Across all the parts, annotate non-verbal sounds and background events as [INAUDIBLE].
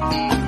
you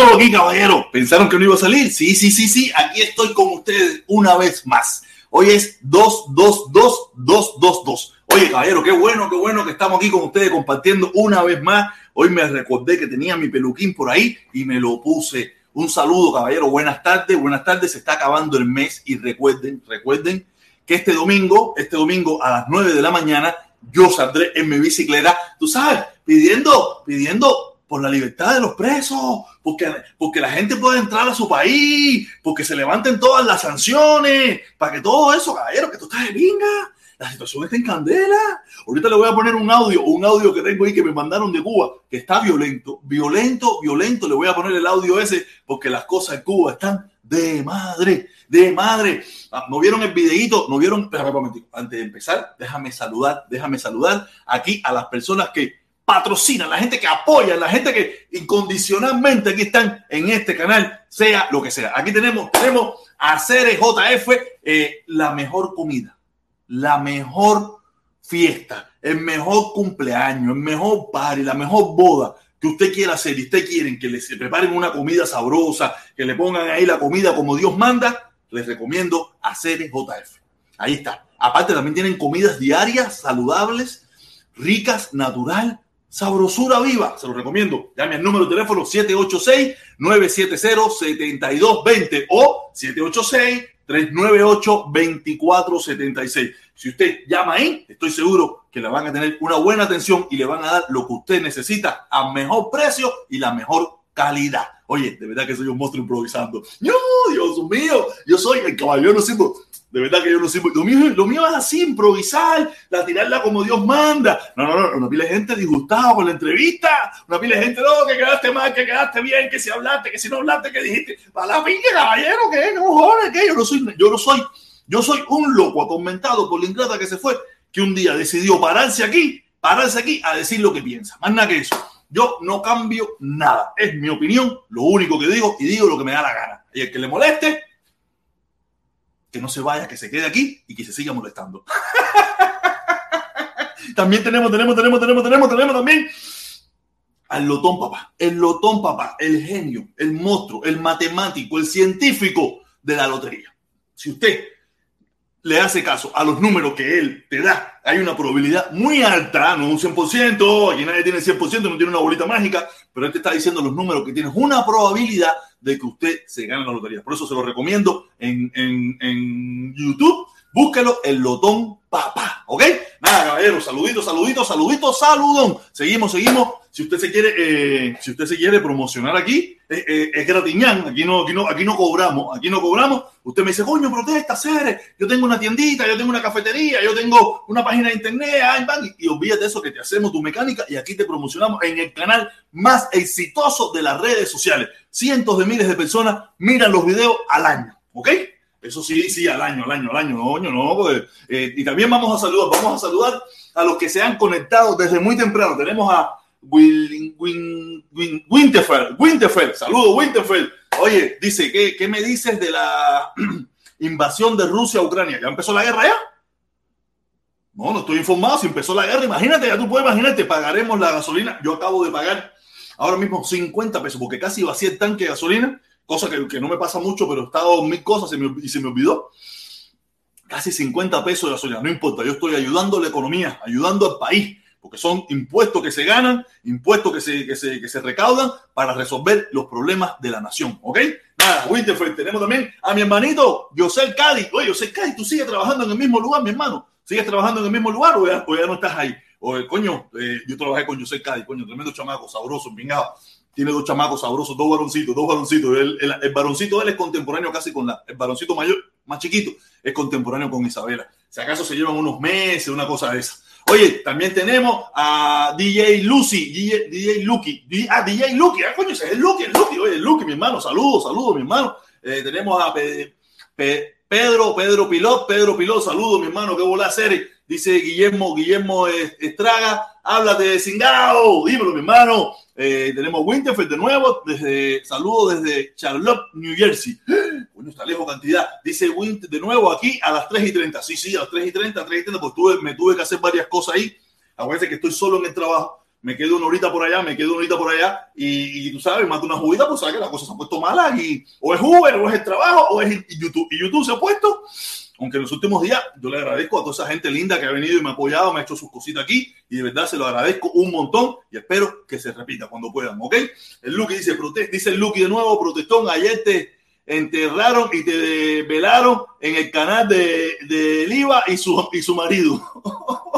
Nuevo aquí, caballero. ¿Pensaron que no iba a salir? Sí, sí, sí, sí. Aquí estoy con ustedes una vez más. Hoy es 2, 2, 2, 2, 2, 2. Oye, caballero, qué bueno, qué bueno que estamos aquí con ustedes compartiendo una vez más. Hoy me recordé que tenía mi peluquín por ahí y me lo puse. Un saludo, caballero. Buenas tardes, buenas tardes. Se está acabando el mes y recuerden, recuerden que este domingo, este domingo a las 9 de la mañana, yo saldré en mi bicicleta, tú sabes, pidiendo, pidiendo por la libertad de los presos, porque, porque la gente pueda entrar a su país, porque se levanten todas las sanciones, para que todo eso, caballero, que tú estás de vinga, la situación está en candela. Ahorita le voy a poner un audio, un audio que tengo ahí que me mandaron de Cuba, que está violento, violento, violento. Le voy a poner el audio ese, porque las cosas en Cuba están de madre, de madre. Ah, ¿No vieron el videito? ¿No vieron? Espérame un momentito. Antes de empezar, déjame saludar, déjame saludar aquí a las personas que patrocina, la gente que apoya, la gente que incondicionalmente aquí están en este canal, sea lo que sea. Aquí tenemos, tenemos a CRJF, eh, la mejor comida, la mejor fiesta, el mejor cumpleaños, el mejor party, la mejor boda que usted quiera hacer y usted quieren que les preparen una comida sabrosa, que le pongan ahí la comida como Dios manda, les recomiendo a CRJF. Ahí está. Aparte también tienen comidas diarias, saludables, ricas, natural, Sabrosura Viva, se lo recomiendo. Llame al número de teléfono 786-970-7220 o 786-398-2476. Si usted llama ahí, estoy seguro que le van a tener una buena atención y le van a dar lo que usted necesita a mejor precio y la mejor calidad. Oye, de verdad que soy un monstruo improvisando. No, Dios mío, yo soy el caballero, no de verdad que yo no sé. Lo mío, lo mío es así, improvisar, la tirarla como Dios manda. No, no, no, una pila de gente disgustada con la entrevista. Una pila de gente, no, que quedaste mal, que quedaste bien, que si hablaste, que si no hablaste, que dijiste. Para la pinga, caballero, ¿qué? ¿Qué cojones? ¿Qué? Yo no soy, yo no soy, yo soy un loco atormentado por la ingrata que se fue, que un día decidió pararse aquí, pararse aquí a decir lo que piensa. Más nada que eso. Yo no cambio nada. Es mi opinión, lo único que digo y digo lo que me da la gana. Y el que le moleste, que no se vaya, que se quede aquí y que se siga molestando. [LAUGHS] también tenemos, tenemos, tenemos, tenemos, tenemos, tenemos también al lotón papá, el lotón papá, el genio, el monstruo, el matemático, el científico de la lotería. Si usted le hace caso a los números que él te da, hay una probabilidad muy alta, no un 100%, aquí nadie tiene 100%, no tiene una bolita mágica, pero él te está diciendo los números que tienes una probabilidad de que usted se gane la lotería. Por eso se lo recomiendo en, en, en YouTube. Búsquelo, el Lotón Papá, ¿ok? Nada, caballero, saludito, saludito, saludito, saludón. Seguimos, seguimos. Si usted se quiere, eh, si usted se quiere promocionar aquí, eh, eh, es gratiñán. Aquí no, aquí no, aquí no cobramos, aquí no cobramos. Usted me dice, coño, protesta, Cere. Yo tengo una tiendita, yo tengo una cafetería, yo tengo una página de internet, y, y olvídate eso que te hacemos tu mecánica y aquí te promocionamos en el canal más exitoso de las redes sociales. Cientos de miles de personas miran los videos al año, ¿ok? Eso sí, sí, al año, al año, al año, no, no, pues, y también vamos a saludar, vamos a saludar a los que se han conectado desde muy temprano. Tenemos a Win, Win, Win, Winterfell, Winterfell, saludos Winterfell. Oye, dice, ¿qué, ¿qué me dices de la [CLEARS THROAT] invasión de Rusia a Ucrania? ¿Ya empezó la guerra ya? No, no estoy informado. Si empezó la guerra, imagínate, ya tú puedes imaginarte, pagaremos la gasolina. Yo acabo de pagar ahora mismo 50 pesos porque casi vacía el tanque de gasolina cosa que, no me pasa mucho, pero he estado mil cosas y se me olvidó. Casi 50 pesos de gasolina, no importa, yo estoy ayudando a la economía, ayudando al país, porque son impuestos que se ganan, impuestos que se, que se, que se recaudan para resolver los problemas de la nación, ¿ok? Nada, Winterfeld, tenemos también a mi hermanito José Cádiz. Oye, José Cádiz, tú sigues trabajando en el mismo lugar, mi hermano. ¿Sigues trabajando en el mismo lugar o ya, no estás ahí? O, coño, eh, yo trabajé con José Cádiz, coño, tremendo chamaco, sabroso, pingado tiene dos chamacos sabrosos, dos varoncitos, dos varoncitos. El, el, varoncito él es contemporáneo casi con la, el varoncito mayor, más chiquito, es contemporáneo con Isabela. Si acaso se llevan unos meses, una cosa de esa. Oye, también tenemos a DJ Lucy, DJ, DJ Lucky, ah, DJ Lucky, ah, coño, ese es Lucky, el Lucky, oye, Lucky, mi hermano, saludos, saludos, mi hermano. Eh, tenemos a Pe, Pe, Pedro, Pedro Pilot, Pedro Pilot, saludos, mi hermano, qué bola serie. Dice Guillermo, Guillermo Estraga, háblate de Singao, dímelo, mi hermano. Eh, tenemos Winterfeld de nuevo, desde saludos desde Charlotte, New Jersey. [GASPS] Bueno, está lejos cantidad. Dice Winter de nuevo aquí a las 3 y 30. Sí, sí, a las 3 y 30, 3 y 30, porque tuve, me tuve que hacer varias cosas ahí. Acuérdense que estoy solo en el trabajo. me quedo una horita por allá, me quedo una horita por allá y, tú sabes, mato una juguita, pues sabes que las cosas se han puesto malas y o es Uber, o es el trabajo, o es YouTube. Y YouTube se ha puesto, aunque en los últimos días yo le agradezco a toda esa gente linda que ha venido y me ha apoyado, me ha hecho sus cositas aquí y de verdad se lo agradezco un montón y espero que se repita cuando puedan, ¿ok? El Lucky dice, dice el Lucky de nuevo, protestón, ayer te enterraron y te velaron en el canal de, de Liva y su, y su marido. [LAUGHS]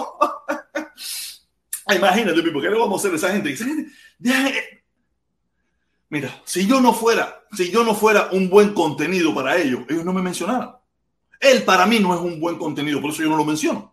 Ah, imagínate, ¿por qué le vamos a hacer a esa gente? Mira, si yo no fuera, si yo no fuera un buen contenido para ellos, ellos no me mencionaran. Él para mí no es un buen contenido, por eso yo no lo menciono.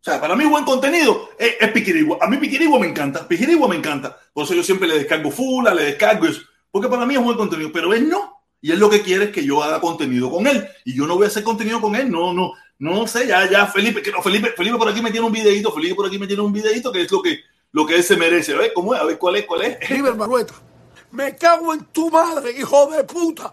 O sea, para mí buen contenido es, Piquirigua. A mí Piquirigua me encanta, Piquirigua me encanta. Por eso yo siempre le descargo Fula, le descargo eso. Porque para mí es buen contenido, pero él no. Y él lo que quiere es que yo haga contenido con él. Y yo no voy a hacer contenido con él. No, no, no sé, ya, ya, Felipe, que Felipe, Felipe por aquí me tiene un videito, Felipe por aquí me tiene un videito que es lo que, lo que él se merece. A ver cómo es, a ver cuál es, cuál es. River Marueta, me cago en tu madre, hijo de puta.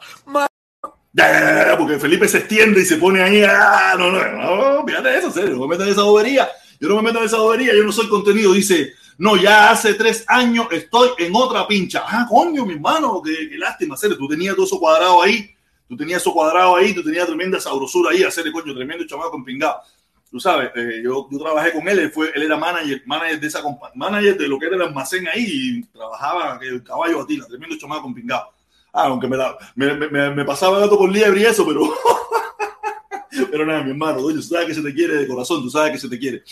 Porque Felipe se extiende y se pone ahí. Ah, no, no, no, fíjate eso, serio, no me meto en esa bobería. Yo no me meto en esa bobería, yo no soy contenido. Dice, no, ya hace tres años estoy en otra pincha. Ah, coño, mi hermano, qué, qué lástima, serio. Tú tenías todo eso cuadrado ahí Tú tenías eso cuadrado ahí, tú tenías tremenda sabrosura ahí, hacerle coño, tremendo chamaco empingado. Tú sabes, eh, yo, yo, trabajé con él, él, fue, él era manager, manager de esa manager de lo que era el almacén ahí y trabajaba el caballo a tila, tremendo chamaco empingado. Ah, aunque me, me, me, me, pasaba gato por liebre y eso, pero. [LAUGHS] pero nada, mi hermano, tú sabes que se te quiere de corazón, tú sabes que se te quiere.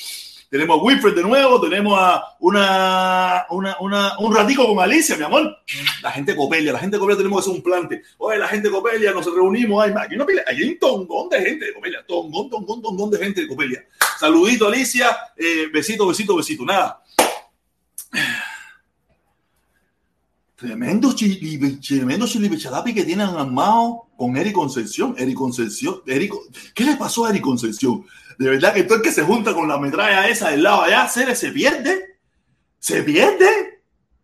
Tenemos a Wilfred de nuevo, tenemos a una, una, una, un ratico con Alicia, mi amor. La gente Copelia, la gente Copelia tenemos que hacer un plante. Oye, la gente Copelia, nos reunimos, hay, aquí, hay un tongón de gente de Copelia, tongón, tongón, tongón de gente de Copelia. Saludito, Alicia, eh, besito, besito, besito. Nada. Tremendo chili, tremendo chilipichadapi que tienen armado con Eric Concepción. Eric Concepción, Eric, ¿qué le pasó a Eric Concepción? De verdad que todo el que se junta con la metralla esa del lado allá, se, se pierde. Se pierde.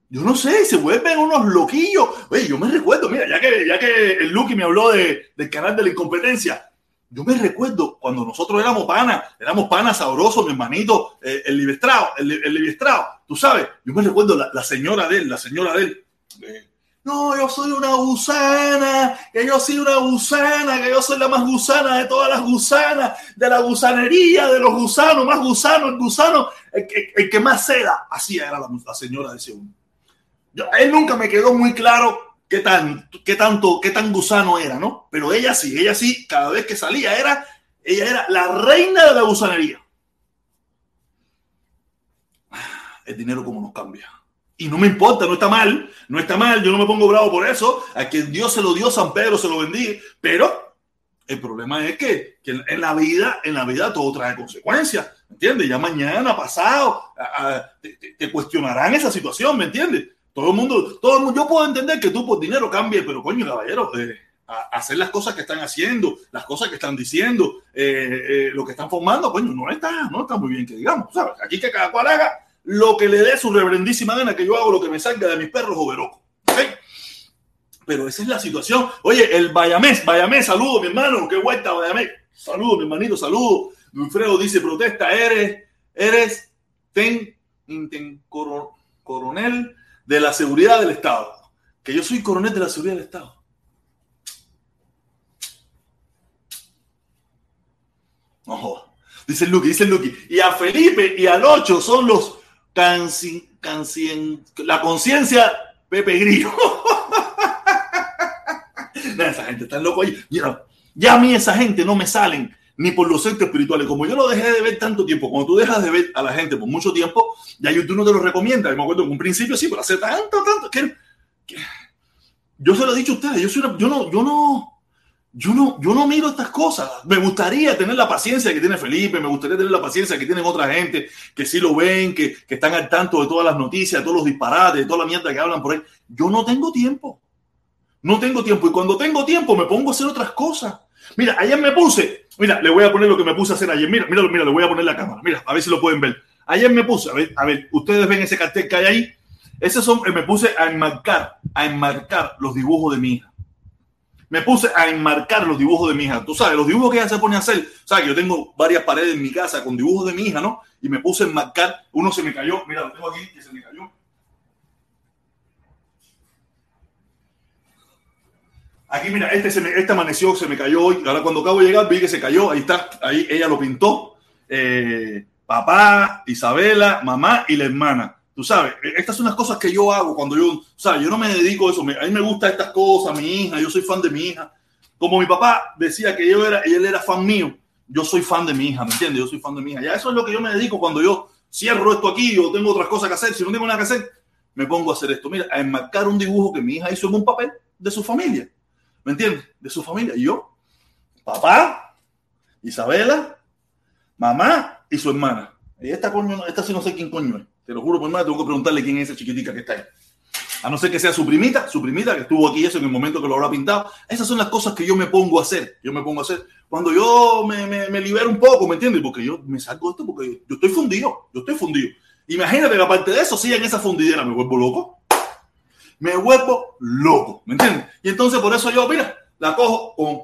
Yo no sé, se vuelven unos loquillos. Oye, yo me recuerdo, mira, ya que, ya que el Lucky me habló de, del canal de la incompetencia, yo me recuerdo cuando nosotros éramos panas, éramos panas sabrosos, mi hermanito, eh, el Libestrado, el, el tú sabes, yo me recuerdo la, la, señora de él, la señora de él, no, yo soy una gusana, que yo soy una gusana, que yo soy la más gusana de todas las gusanas, de la gusanería, de los gusanos, más gusano, el gusano, el que, más seda. Así era la, señora de ese hombre. Él nunca me quedó muy claro qué, tan, qué tanto, qué tan gusano era, ¿no? Pero ella sí, ella sí, cada vez que salía era, ella era la reina de la gusanería. El dinero como nos cambia. Y no me importa, no está mal, no está mal, yo no me pongo bravo por eso, a quien Dios se lo dio, San Pedro se lo bendiga, pero el problema es que, que en la vida, en la vida todo trae consecuencias, ¿me entiendes? Ya mañana, pasado, te, te, cuestionarán esa situación, ¿me entiendes? Todo el mundo, todo el mundo, yo puedo entender que tú por dinero cambies, pero coño, caballero, eh, hacer las cosas que están haciendo, las cosas que están diciendo, eh, eh, lo que están formando, coño, no está, no está muy bien que digamos, ¿sabes? Aquí que cada cual haga lo que le dé su reverendísima gana, que yo hago lo que me salga de mis perros o Pero esa es la situación. Oye, el Bayamés, Bayamés, saludo, mi hermano, qué vuelta, Bayamés. Saludo, mi hermanito, saludo. Wilfredo dice, protesta, eres, eres ten, ten coronel de la seguridad del Estado. Que yo soy coronel de la seguridad del Estado. Ojo. Dice Lucky, dice Lucky. Y a Felipe y al Ocho son los la conciencia Pepe Grillo. [LAUGHS] esa gente está loco. Mira, ya a mí esa gente no me salen ni por los centros espirituales. Como yo lo dejé de ver tanto tiempo, cuando tú dejas de ver a la gente por mucho tiempo, ya YouTube no te lo recomienda. me acuerdo en un principio sí, pero hace tanto, tanto que, yo se lo he dicho a ustedes. Yo, soy yo no, yo no, yo no, yo no miro estas cosas. Me gustaría tener la paciencia que tiene Felipe, me gustaría tener la paciencia que tienen otra gente, que sí lo ven, que, que están al tanto de todas las noticias, de todos los disparates, de toda la mierda que hablan por ahí. Yo no tengo tiempo. No tengo tiempo. Y cuando tengo tiempo me pongo a hacer otras cosas. Mira, ayer me puse, mira, le voy a poner lo que me puse a hacer ayer. Mira, mira, mira, le voy a poner la cámara. Mira, a ver si lo pueden ver. Ayer me puse, a ver, a ver, ustedes ven ese cartel que hay ahí. Ese son, me puse a enmarcar, a enmarcar los dibujos de mi hija me puse a enmarcar los dibujos de mi hija. Tú sabes, los dibujos que ella se pone a hacer. Sabes que yo tengo varias paredes en mi casa con dibujos de mi hija, ¿no? Y me puse a enmarcar. Uno se me cayó. Mira, lo tengo aquí que se me cayó. Aquí, mira, este, se me, este amaneció, se me cayó hoy. Ahora cuando acabo de llegar vi que se cayó. Ahí está. Ahí ella lo pintó. Eh, papá, Isabela, mamá y la hermana. Tú sabes, e, estas son las cosas que yo hago cuando yo, sabes, yo no me dedico a eso. A mí me gustan estas cosas, mi hija, yo soy fan de mi hija. Como mi papá decía que yo era, él era fan mío, yo soy fan de mi hija, ¿me entiendes? Yo soy fan de mi hija. Ya eso es lo que yo me dedico cuando yo cierro esto aquí o tengo otras cosas que hacer. Si no tengo nada que hacer, me pongo a hacer esto. Mira, a enmarcar un dibujo que mi hija hizo en un papel de su familia. ¿Me entiendes? De su familia. Y yo, papá, Isabela, mamá y su hermana. Y esta coño, esta sí no sé quién coño es. Te lo juro por más, tengo que preguntarle quién es esa chiquitica que está ahí. A no ser que sea su primita, su primita que estuvo aquí eso en el momento que lo habrá pintado. Esas son las cosas que yo me pongo a hacer. Yo me pongo a hacer cuando yo me, me, me libero un poco, ¿me entiendes? Porque yo me salgo esto porque yo, estoy fundido. Yo estoy fundido. Imagínate que aparte de eso, si en esa fundidera me vuelvo loco. Me vuelvo loco, ¿me entiendes? Y entonces por eso yo, mira, la cojo con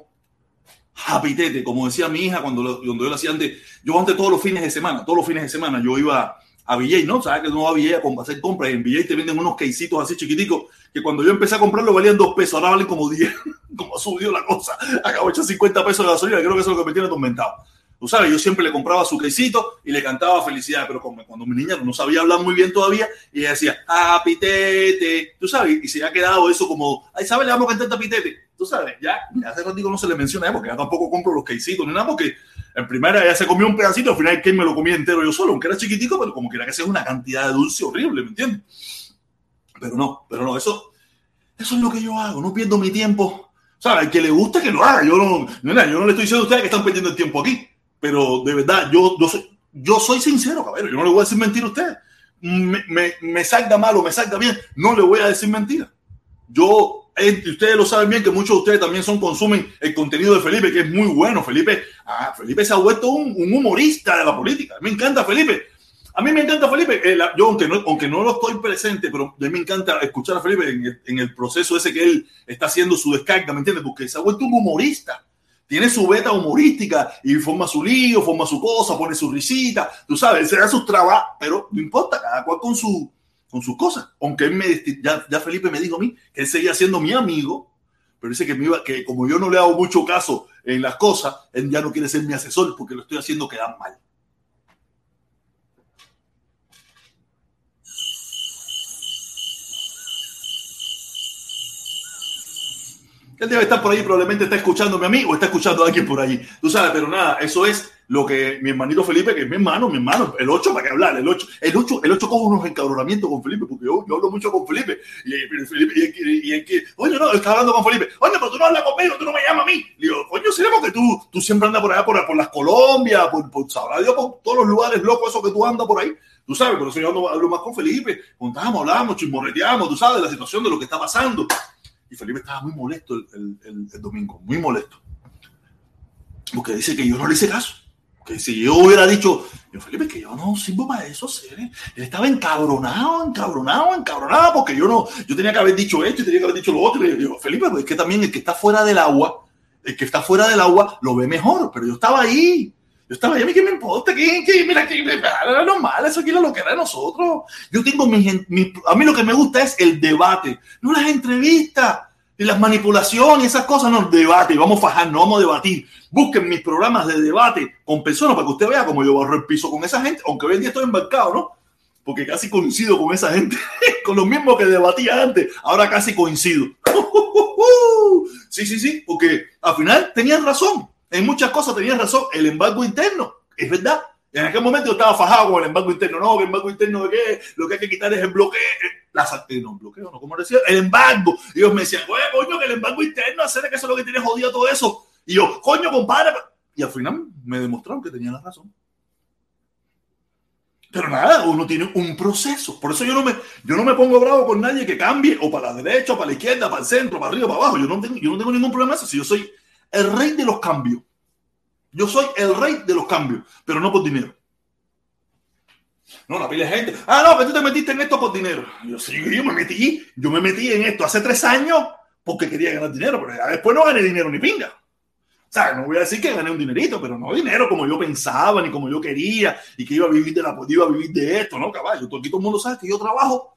japitete, como decía mi hija cuando, cuando yo lo hacía antes. Yo antes todos los fines de semana, todos los fines de semana yo iba a VJ, ¿no? Sabes que no va a VJ a hacer compras. En VJ te venden unos queisitos así chiquiticos que cuando yo empecé a comprarlo valían dos pesos, ahora valen como 10. [LAUGHS] como ha subido la cosa. Acabo de echar 50 pesos de gasolina, creo que eso es lo que me tiene atormentado. Tú sabes, yo siempre le compraba su quesito y le cantaba felicidad, pero cuando mi niña no sabía hablar muy bien todavía, y ella decía, ah, tú sabes, y se ha quedado eso como, ay, ¿sabes? Le vamos a cantar pitete. Ya, hace ratito no se le menciona, porque ya tampoco compro los quesitos ni nada, porque en primera ella se comió un pedacito, al final que me lo comía entero yo solo, aunque era chiquitico, pero como quiera que sea una cantidad de dulce horrible, ¿me entiendes? Pero no, pero no, eso, eso es lo que yo hago, no pierdo mi tiempo. ¿Sabes? Que le gusta que lo haga. Yo no, yo no le estoy diciendo a ustedes que están perdiendo el tiempo aquí pero de verdad, yo, yo, soy, yo soy sincero, cabrón. Yo no le voy a decir mentira a usted. Me, me, me salga mal o me salga bien, no le voy a decir mentira. Yo, ustedes lo saben bien que muchos de ustedes también consumen el contenido de Felipe, que es muy bueno. Felipe, ah, Felipe se ha vuelto un, un, humorista de la política. Me encanta Felipe. A mí me encanta Felipe. Eh, yo, aunque no, aunque no lo estoy presente, pero a mí me encanta escuchar a Felipe en el, proceso ese que él está haciendo su descarga, ¿me entiendes? Porque se ha vuelto un humorista tiene su beta humorística y forma su lío, forma su cosa, pone su risita, tú sabes, se da sus trabajos, pero no importa, cada cual con, su, con sus cosas. Aunque él me, ya, ya Felipe me dijo a mí que él seguía siendo mi amigo, pero dice que, me iba, que como yo no le hago mucho caso en las cosas, él ya no quiere ser mi asesor porque lo estoy haciendo quedar mal. Él debe estar por ahí, probablemente está escuchándome a mí o está escuchando a alguien por allí. Tú sabes, pero nada, eso es lo que mi hermanito Felipe, que es mi hermano, mi hermano, el 8, ¿para qué hablar? El 8, el 8, el 8 coge unos encabronamientos con Felipe, porque yo, hablo mucho con Felipe. Y, Felipe, y, y, oye, no, está hablando con Felipe. Oye, pero tú no hablas conmigo, tú no me llamas a mí. Le digo, coño, será porque tú, tú siempre andas por allá, por, por las Colombias, por, por, sabrá Dios, por todos los lugares locos, esos que tú andas por ahí. Tú sabes, por eso yo hablo, hablo más con Felipe. Contamos, hablamos, chismorreteamos, tú sabes, la situación, de lo que está pasando. Y Felipe estaba muy molesto el, el, el, domingo, muy molesto. Porque dice que yo no le hice caso. Que si yo hubiera dicho, yo Felipe, que yo no sirvo para eso, Él estaba encabronado, encabronado, encabronado, porque yo no, yo tenía que haber dicho esto y tenía que haber dicho lo otro. Y yo Felipe, pues es que también el que está fuera del agua, el que está fuera del agua lo ve mejor, pero yo estaba ahí. Yo estaba ahí, a mí qué me importa, ¿Qué, qué, mira, que era normal, eso aquí lo que era de nosotros. Yo tengo mi, mi, a mí lo que me gusta es el debate, no las entrevistas y las manipulaciones, esas cosas, no, debate, vamos a fajar, no vamos a debatir. Busquen mis programas de debate con personas para que usted vea cómo yo barro el piso con esa gente, aunque hoy en día estoy embarcado, ¿no? Porque casi coincido con esa gente, [LAUGHS] con los mismos que debatía antes, ahora casi coincido. [LAUGHS] Sí, sí, sí, porque al final tenían razón en muchas cosas tenían razón. El embargo interno, es verdad. En aquel momento yo estaba fajado con el embargo interno. No, el embargo interno de qué? Lo que hay que quitar es el bloqueo. La, eh, no, bloqueo, no, como decía, el embargo. Y ellos me decían, oye, coño, que el embargo interno, hacer que eso es lo que tiene jodido todo eso. Y yo, coño, compadre. Y al final me demostraron que tenía la razón. Pero nada, uno tiene un proceso. Por eso yo no me, yo no me pongo bravo con nadie que cambie o para la derecha, o para la izquierda, para el centro, para arriba, para abajo. Yo no tengo, yo no tengo ningún problema eso. Si yo soy el rey de los cambios. Yo soy el rey de los cambios, pero no por dinero. No, la pila de gente. Ah, no, que tú te metiste en esto por dinero. Yo sí, yo me metí, yo me metí en esto hace tres años porque quería ganar dinero, pero después no gané dinero ni pinga. O sea, no voy a decir que gané un dinerito, pero no dinero como yo pensaba ni como yo quería y que iba a vivir de la iba a vivir de esto, ¿no, caballo? Todo, aquí todo el mundo sabe que yo trabajo.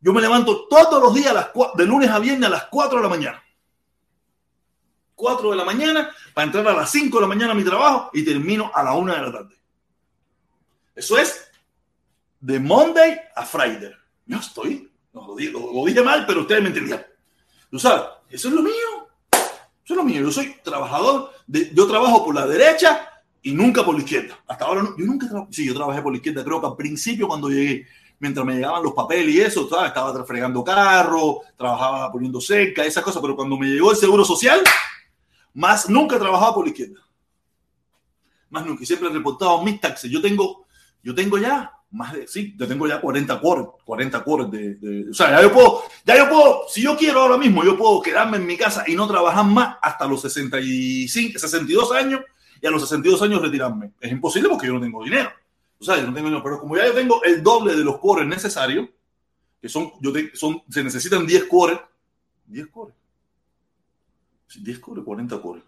Yo me levanto todos los días de lunes a viernes a las 4 de la mañana. 4 de la mañana para entrar a las 5 de la mañana a mi trabajo y termino a la 1 de la tarde. Eso es de Monday a Friday. Yo estoy, no, lo, dije, mal, pero ustedes me entendían. Tú sabes, eso es lo mío. Eso es lo mío. Yo soy trabajador, de, yo trabajo por la derecha y nunca por la izquierda. Hasta ahora no, yo nunca trabajé, sí, yo trabajé por la izquierda, creo que al principio cuando llegué, mientras me llegaban los papeles y eso, ¿sabes? estaba fregando carro, trabajaba poniendo cerca, esas cosas, pero cuando me llegó el seguro social, más nunca he trabajado por la izquierda. Más nunca. Y siempre he reportado mis taxes. Yo tengo, yo tengo ya más de, sí, yo tengo ya 40 cores, 40 cores de, o sea, ya yo puedo, ya yo puedo, si yo quiero ahora mismo, yo puedo quedarme en mi casa y no trabajar más hasta los 65, 62 años y a los 62 años retirarme. Es imposible porque yo no tengo dinero. O sea, yo no tengo dinero, pero como ya yo tengo el doble de los cores necesarios, que son, yo son, se necesitan 10 cores, 10 cores, 10 cores, 40 cores.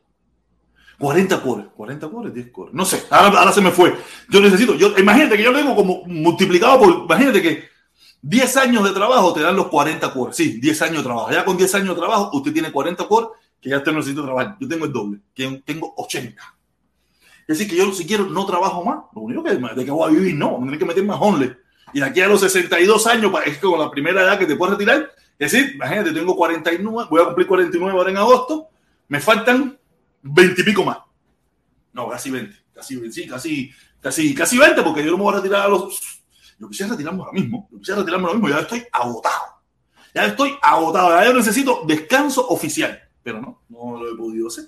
40 cores, 40 cores, 10 cores. No sé, ahora, se me fue. Yo necesito, yo, imagínate que yo lo tengo como multiplicado por, imagínate que 10 años de trabajo te dan los 40 cores. Sí, 10 años de trabajo. Ya con 10 años de trabajo usted tiene 40 cores que ya usted necesita trabajar. Yo tengo el doble, que tengo 80. Es decir, que yo si quiero no trabajo más. Lo único que de que voy a vivir, no, me que meter más onle. Y de aquí a los 62 años, es como la primera edad que te puedes retirar. Es decir, imagínate, tengo 49, voy a cumplir 49 ahora en agosto me faltan 20 y pico más. No, casi 20. Casi, sí, casi, casi, casi 20, porque yo no me voy a retirar a los. Yo quisiera retirarme ahora mismo. Yo quisiera retirarme ahora mismo. Ya estoy agotado. Ya estoy agotado. Ya yo necesito descanso oficial. Pero no, no lo he podido hacer.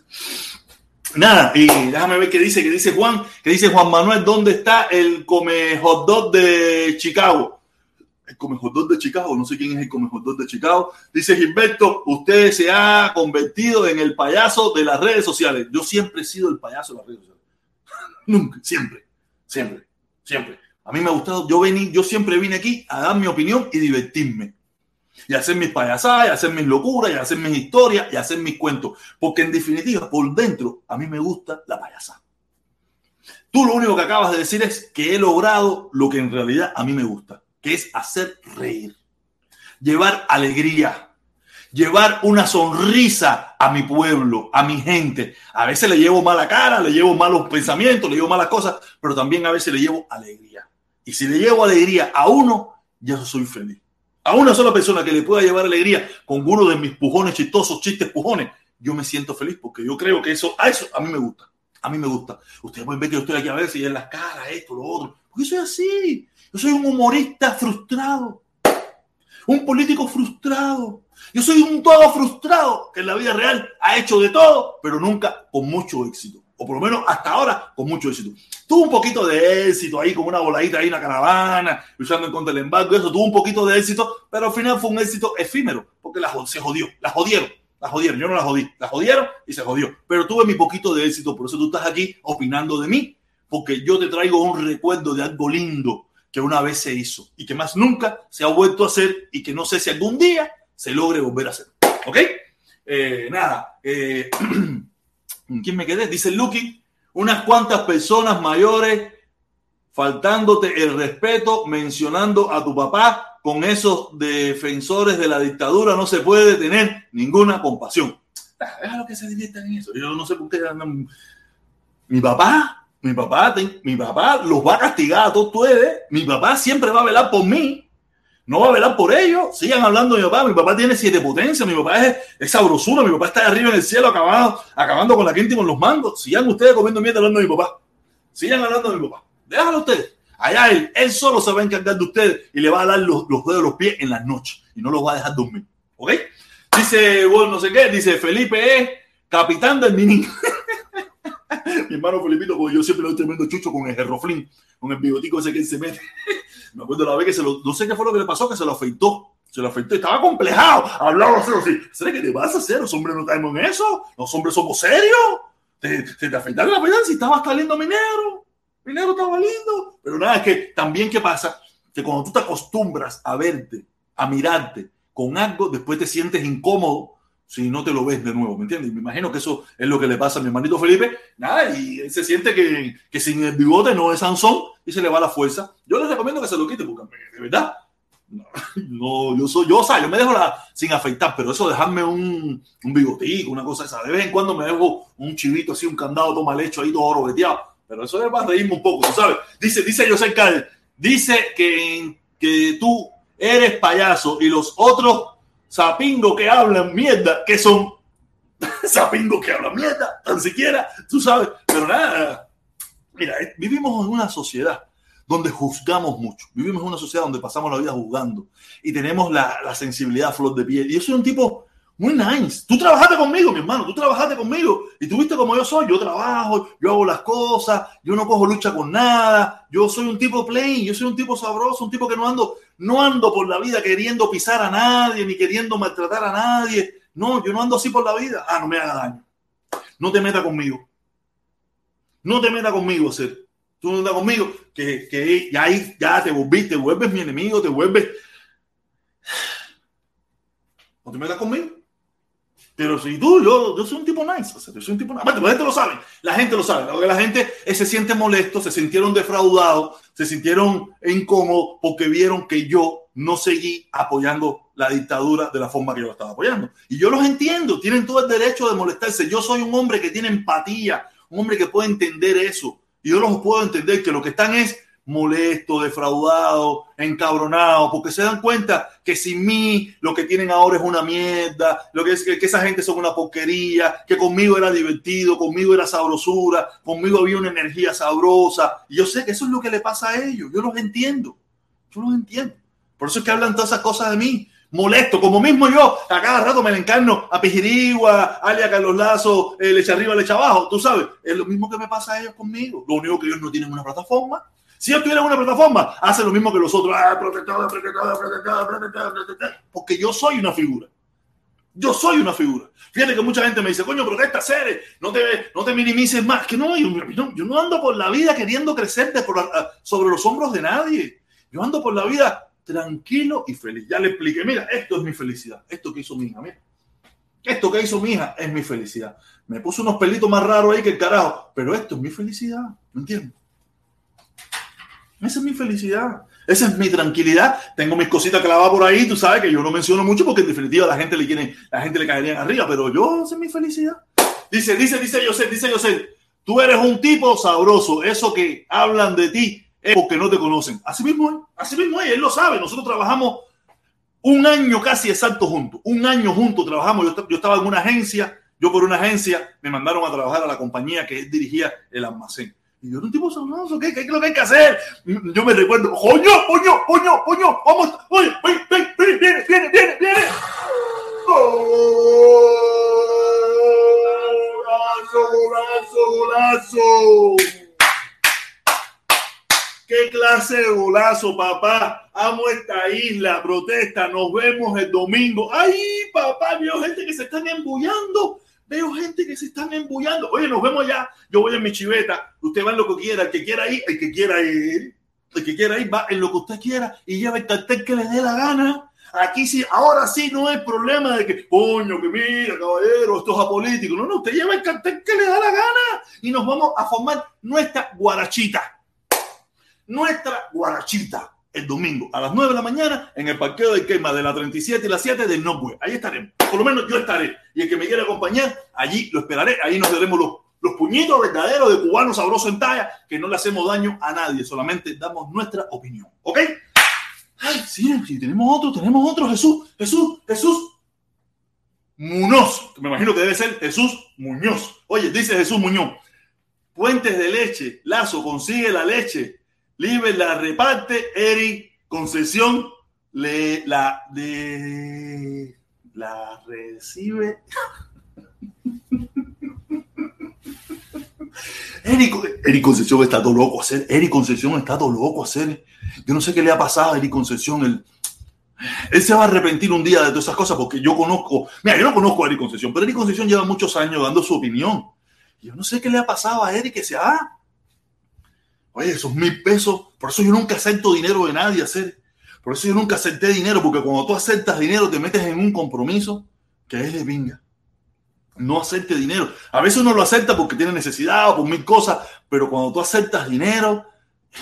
Nada, y déjame ver qué dice, qué dice Juan, qué dice Juan Manuel, ¿dónde está el come hot dog de Chicago? El comejodón de Chicago, no sé quién es el comejodón de Chicago. Dice Gilberto, usted se ha convertido en el payaso de las redes sociales. Yo siempre he sido el payaso de las redes sociales. [LAUGHS] Nunca, siempre, siempre, siempre. A mí me ha gustado, yo, vení, yo siempre vine aquí a dar mi opinión y divertirme. Y hacer mis payasadas, y hacer mis locuras, y hacer mis historias, y hacer mis cuentos. Porque en definitiva, por dentro, a mí me gusta la payasada. Tú lo único que acabas de decir es que he logrado lo que en realidad a mí me gusta que es hacer reír, llevar alegría, llevar una sonrisa a mi pueblo, a mi gente. A veces le llevo mala cara, le llevo malos pensamientos, le llevo malas cosas, pero también a veces le llevo alegría. Y si le llevo alegría a uno, ya soy feliz. A una sola persona que le pueda llevar alegría con uno de mis pujones chistosos, chistes pujones, yo me siento feliz porque yo creo que eso, a eso a mí me gusta. A mí me gusta. Ustedes pueden ver que yo estoy aquí a veces y en las caras, esto, lo otro. Porque soy así. Yo soy un humorista frustrado, un político frustrado. Yo soy un todo frustrado que en la vida real ha hecho de todo, pero nunca con mucho éxito. O por lo menos hasta ahora con mucho éxito. Tuvo un poquito de éxito ahí con una voladita ahí, una caravana, luchando en contra del embargo, eso tuvo un poquito de éxito, pero al final fue un éxito efímero, porque la, se jodió, la jodieron, la jodieron, yo no la jodí, la jodieron y se jodió. Pero tuve mi poquito de éxito, por eso tú estás aquí opinando de mí, porque yo te traigo un recuerdo de algo lindo, que una vez se hizo y que más nunca se ha vuelto a hacer y que no sé si algún día se logre volver a hacer. ¿Ok? Eh, nada. Eh, [CLEARS THROAT] ¿Quién me quedé? Dice Lucky, unas cuantas personas mayores faltándote el respeto, mencionando a tu papá con esos defensores de la dictadura, no se puede tener ninguna compasión. Ah, déjalo que se diviertan en eso. Yo no sé por qué andan... Mi papá mi papá, mi papá los va a castigar a todos ustedes. Mi papá siempre va a velar por mí. No va a velar por ellos. Sigan hablando de mi papá. Mi papá tiene siete potencias. Mi papá es, es sabrosura. Mi papá está arriba en el cielo acabando, acabando con la gente y con los mangos. Sigan ustedes comiendo mierda hablando de mi papá. Sigan hablando de mi papá. Déjalo ustedes. Allá él, él solo se va a encargar de ustedes y le va a dar los, los dedos de los pies en las noches y no los va a dejar dormir. ¿Ok? Dice, bueno, no sé qué, dice Felipe es capitán del mini. [LAUGHS] [LAUGHS] mi hermano Felipito, porque yo siempre lo doy tremendo chucho con el gerroflín, con el bigotico ese que él se mete. [LAUGHS] Me acuerdo la vez que se lo, no sé qué fue lo que le pasó, que se lo afeitó. Se lo afeitó, estaba complejado, hablaba así, así. ¿Sabes qué te vas a hacer? Los hombres no estamos en eso, los hombres somos serios. Te, te, te afeitaron la verdad si estaba hasta lindo mi negro. Mi negro estaba lindo. Pero nada, es que también, ¿qué pasa? Que cuando tú te acostumbras a verte, a mirarte con algo, después te sientes incómodo si no te lo ves de nuevo, ¿me entiendes? me imagino que eso es lo que le pasa a mi hermanito Felipe. Nada, y él se siente que, que sin el bigote no es Sansón y se le va la fuerza. Yo les recomiendo que se lo quite, porque de verdad, no, [LAUGHS] yo soy, yo, o sea, yo me dejo la, sin afeitar, pero eso dejarme un, un bigotico, una cosa esa, de vez en cuando me dejo un chivito así, un candado toma lecho ahí todo oro pero eso es para reírme un poco, sabes? Dice, dice José Cal, dice que, que tú eres payaso y los otros sapingos que hablan mierda, que son [LAUGHS] sapingos que hablan mierda, tan siquiera, tú sabes, pero nada, mira, vivimos en una sociedad donde juzgamos mucho. Vivimos en una sociedad donde pasamos la vida juzgando y tenemos la, la sensibilidad a flor de piel. Y yo soy un tipo muy nice. Tú trabajaste conmigo, mi hermano, tú trabajaste conmigo y tú viste como yo soy. Yo trabajo, yo hago las cosas, yo no cojo lucha con nada. Yo soy un tipo plain, yo soy un tipo sabroso, un tipo que no ando, no ando por la vida queriendo pisar a nadie ni queriendo maltratar a nadie. No, yo no ando así por la vida. Ah, no me haga daño. No te meta conmigo. No te meta conmigo, ser. Tú no andas conmigo, que, que ya ya te volviste, te vuelves mi enemigo, te vuelves. No te metas conmigo. Pero si tú, yo, yo soy un tipo nice, o sea, yo soy un tipo nice. la gente lo sabe, la gente lo sabe. La gente se siente molesto, se sintieron defraudados, se sintieron incómodos porque vieron que yo no seguí apoyando la dictadura de la forma que yo estaba apoyando. Y yo los entiendo, tienen todo el derecho de molestarse. Yo soy un hombre que tiene empatía, un hombre que puede entender eso. Y yo los puedo entender que lo que están es molesto, defraudado, encabronado, porque se dan cuenta que sin mí lo que tienen ahora es una mierda, lo que es que, esa gente son una porquería, que conmigo era divertido, conmigo era sabrosura, conmigo había una energía sabrosa. Y yo sé que eso es lo que le pasa a ellos, yo los entiendo, yo los entiendo. Por eso es que hablan todas esas cosas de mí. Molesto, como mismo yo, a cada rato me le encarno a Pijirigua, a Carlos Lazo, eh, arriba, le echa abajo, tú sabes, es lo mismo que me pasa a ellos conmigo. Lo único que ellos no tienen una plataforma, si yo tuviera una plataforma, hace lo mismo que los otros. Ah, porque yo soy una figura. Yo soy una figura. Fíjate que mucha gente me dice, coño, protesta, seres, no te, no te minimices más. Que no yo, no ando por la vida queriendo crecer sobre los hombros de nadie. Yo ando por la vida tranquilo y feliz. Ya le expliqué, mira, esto es mi felicidad. Esto que hizo mi hija, mira. Esto que hizo mi hija es mi felicidad. Me puso unos pelitos más raros ahí que el carajo, pero esto es mi felicidad. ¿Me entiendes? Esa es mi felicidad. Esa es mi tranquilidad. Tengo mis cositas clavadas por ahí, tú sabes que yo no menciono mucho porque en definitiva la gente le quiere, la gente le caería arriba, pero yo, esa es mi felicidad. Dice, dice, dice José, dice José, tú eres un tipo sabroso. Eso que hablan de ti es porque no te conocen. Así mismo así mismo es, él lo sabe. Nosotros trabajamos un año casi exacto juntos. Un año juntos trabajamos. Yo, yo estaba en una agencia, yo por una agencia me mandaron a trabajar a la compañía que él dirigía el almacén. Y yo, tipo sabroso, ¿qué, ¿qué es lo que hay que hacer? Yo me recuerdo, coño, coño, coño, coño, vamos, oye, ven, ven, viene, viene, viene, viene, viene. Golazo, golazo, golazo. ¿Qué clase de golazo, papá? Amo esta isla, protesta, nos vemos el domingo. ¡Ay, papá! Veo gente que se están embullando Veo gente que se están embullando. Oye, nos vemos ya. Yo voy en mi chiveta. Usted va en lo que quiera. El que quiera ir, el que quiera ir. El que quiera ir va en lo que usted quiera y lleva el cartel que le dé la gana. Aquí sí, ahora sí no hay problema de que, coño, que mira, caballero, esto es apolítico. No, no, usted lleva el cartel que le da la gana y nos vamos a formar nuestra guarachita. Nuestra guarachita el domingo a las 9 de la mañana en el parqueo de quema de la 37 y la 7 del Northwest. Ahí estaremos. Por lo menos yo estaré. Y el que me quiera acompañar, allí lo esperaré. Ahí nos daremos los, los puñitos verdaderos de cubanos sabrosos en talla, que no le hacemos daño a nadie, solamente damos nuestra opinión. ¿Ok? Ay, sí, sí, tenemos otro, tenemos otro. Jesús, Jesús, Jesús. Muñoz. Me imagino que debe ser Jesús Muñoz. Oye, dice Jesús Muñoz. Puentes de leche. Lazo, consigue la leche Libre la reparte, Eri Concesión le la de la recibe. [LAUGHS] Eri, Concesión está todo loco hacer. Eri Concesión está todo loco hacer. Yo no sé qué le ha pasado a Eri Concesión. Él, él se va a arrepentir un día de todas esas cosas porque yo conozco. Mira, yo no conozco a Eri Concesión, pero Eri Concesión lleva muchos años dando su opinión. Yo no sé qué le ha pasado a Eri que se ha Oye, esos mil pesos, por eso yo nunca acepto dinero de nadie hacer. Por eso yo nunca acepté dinero, porque cuando tú aceptas dinero te metes en un compromiso que es de vinga. no acepte dinero. A veces uno lo acepta porque tiene necesidad o por mil cosas, pero cuando tú aceptas dinero,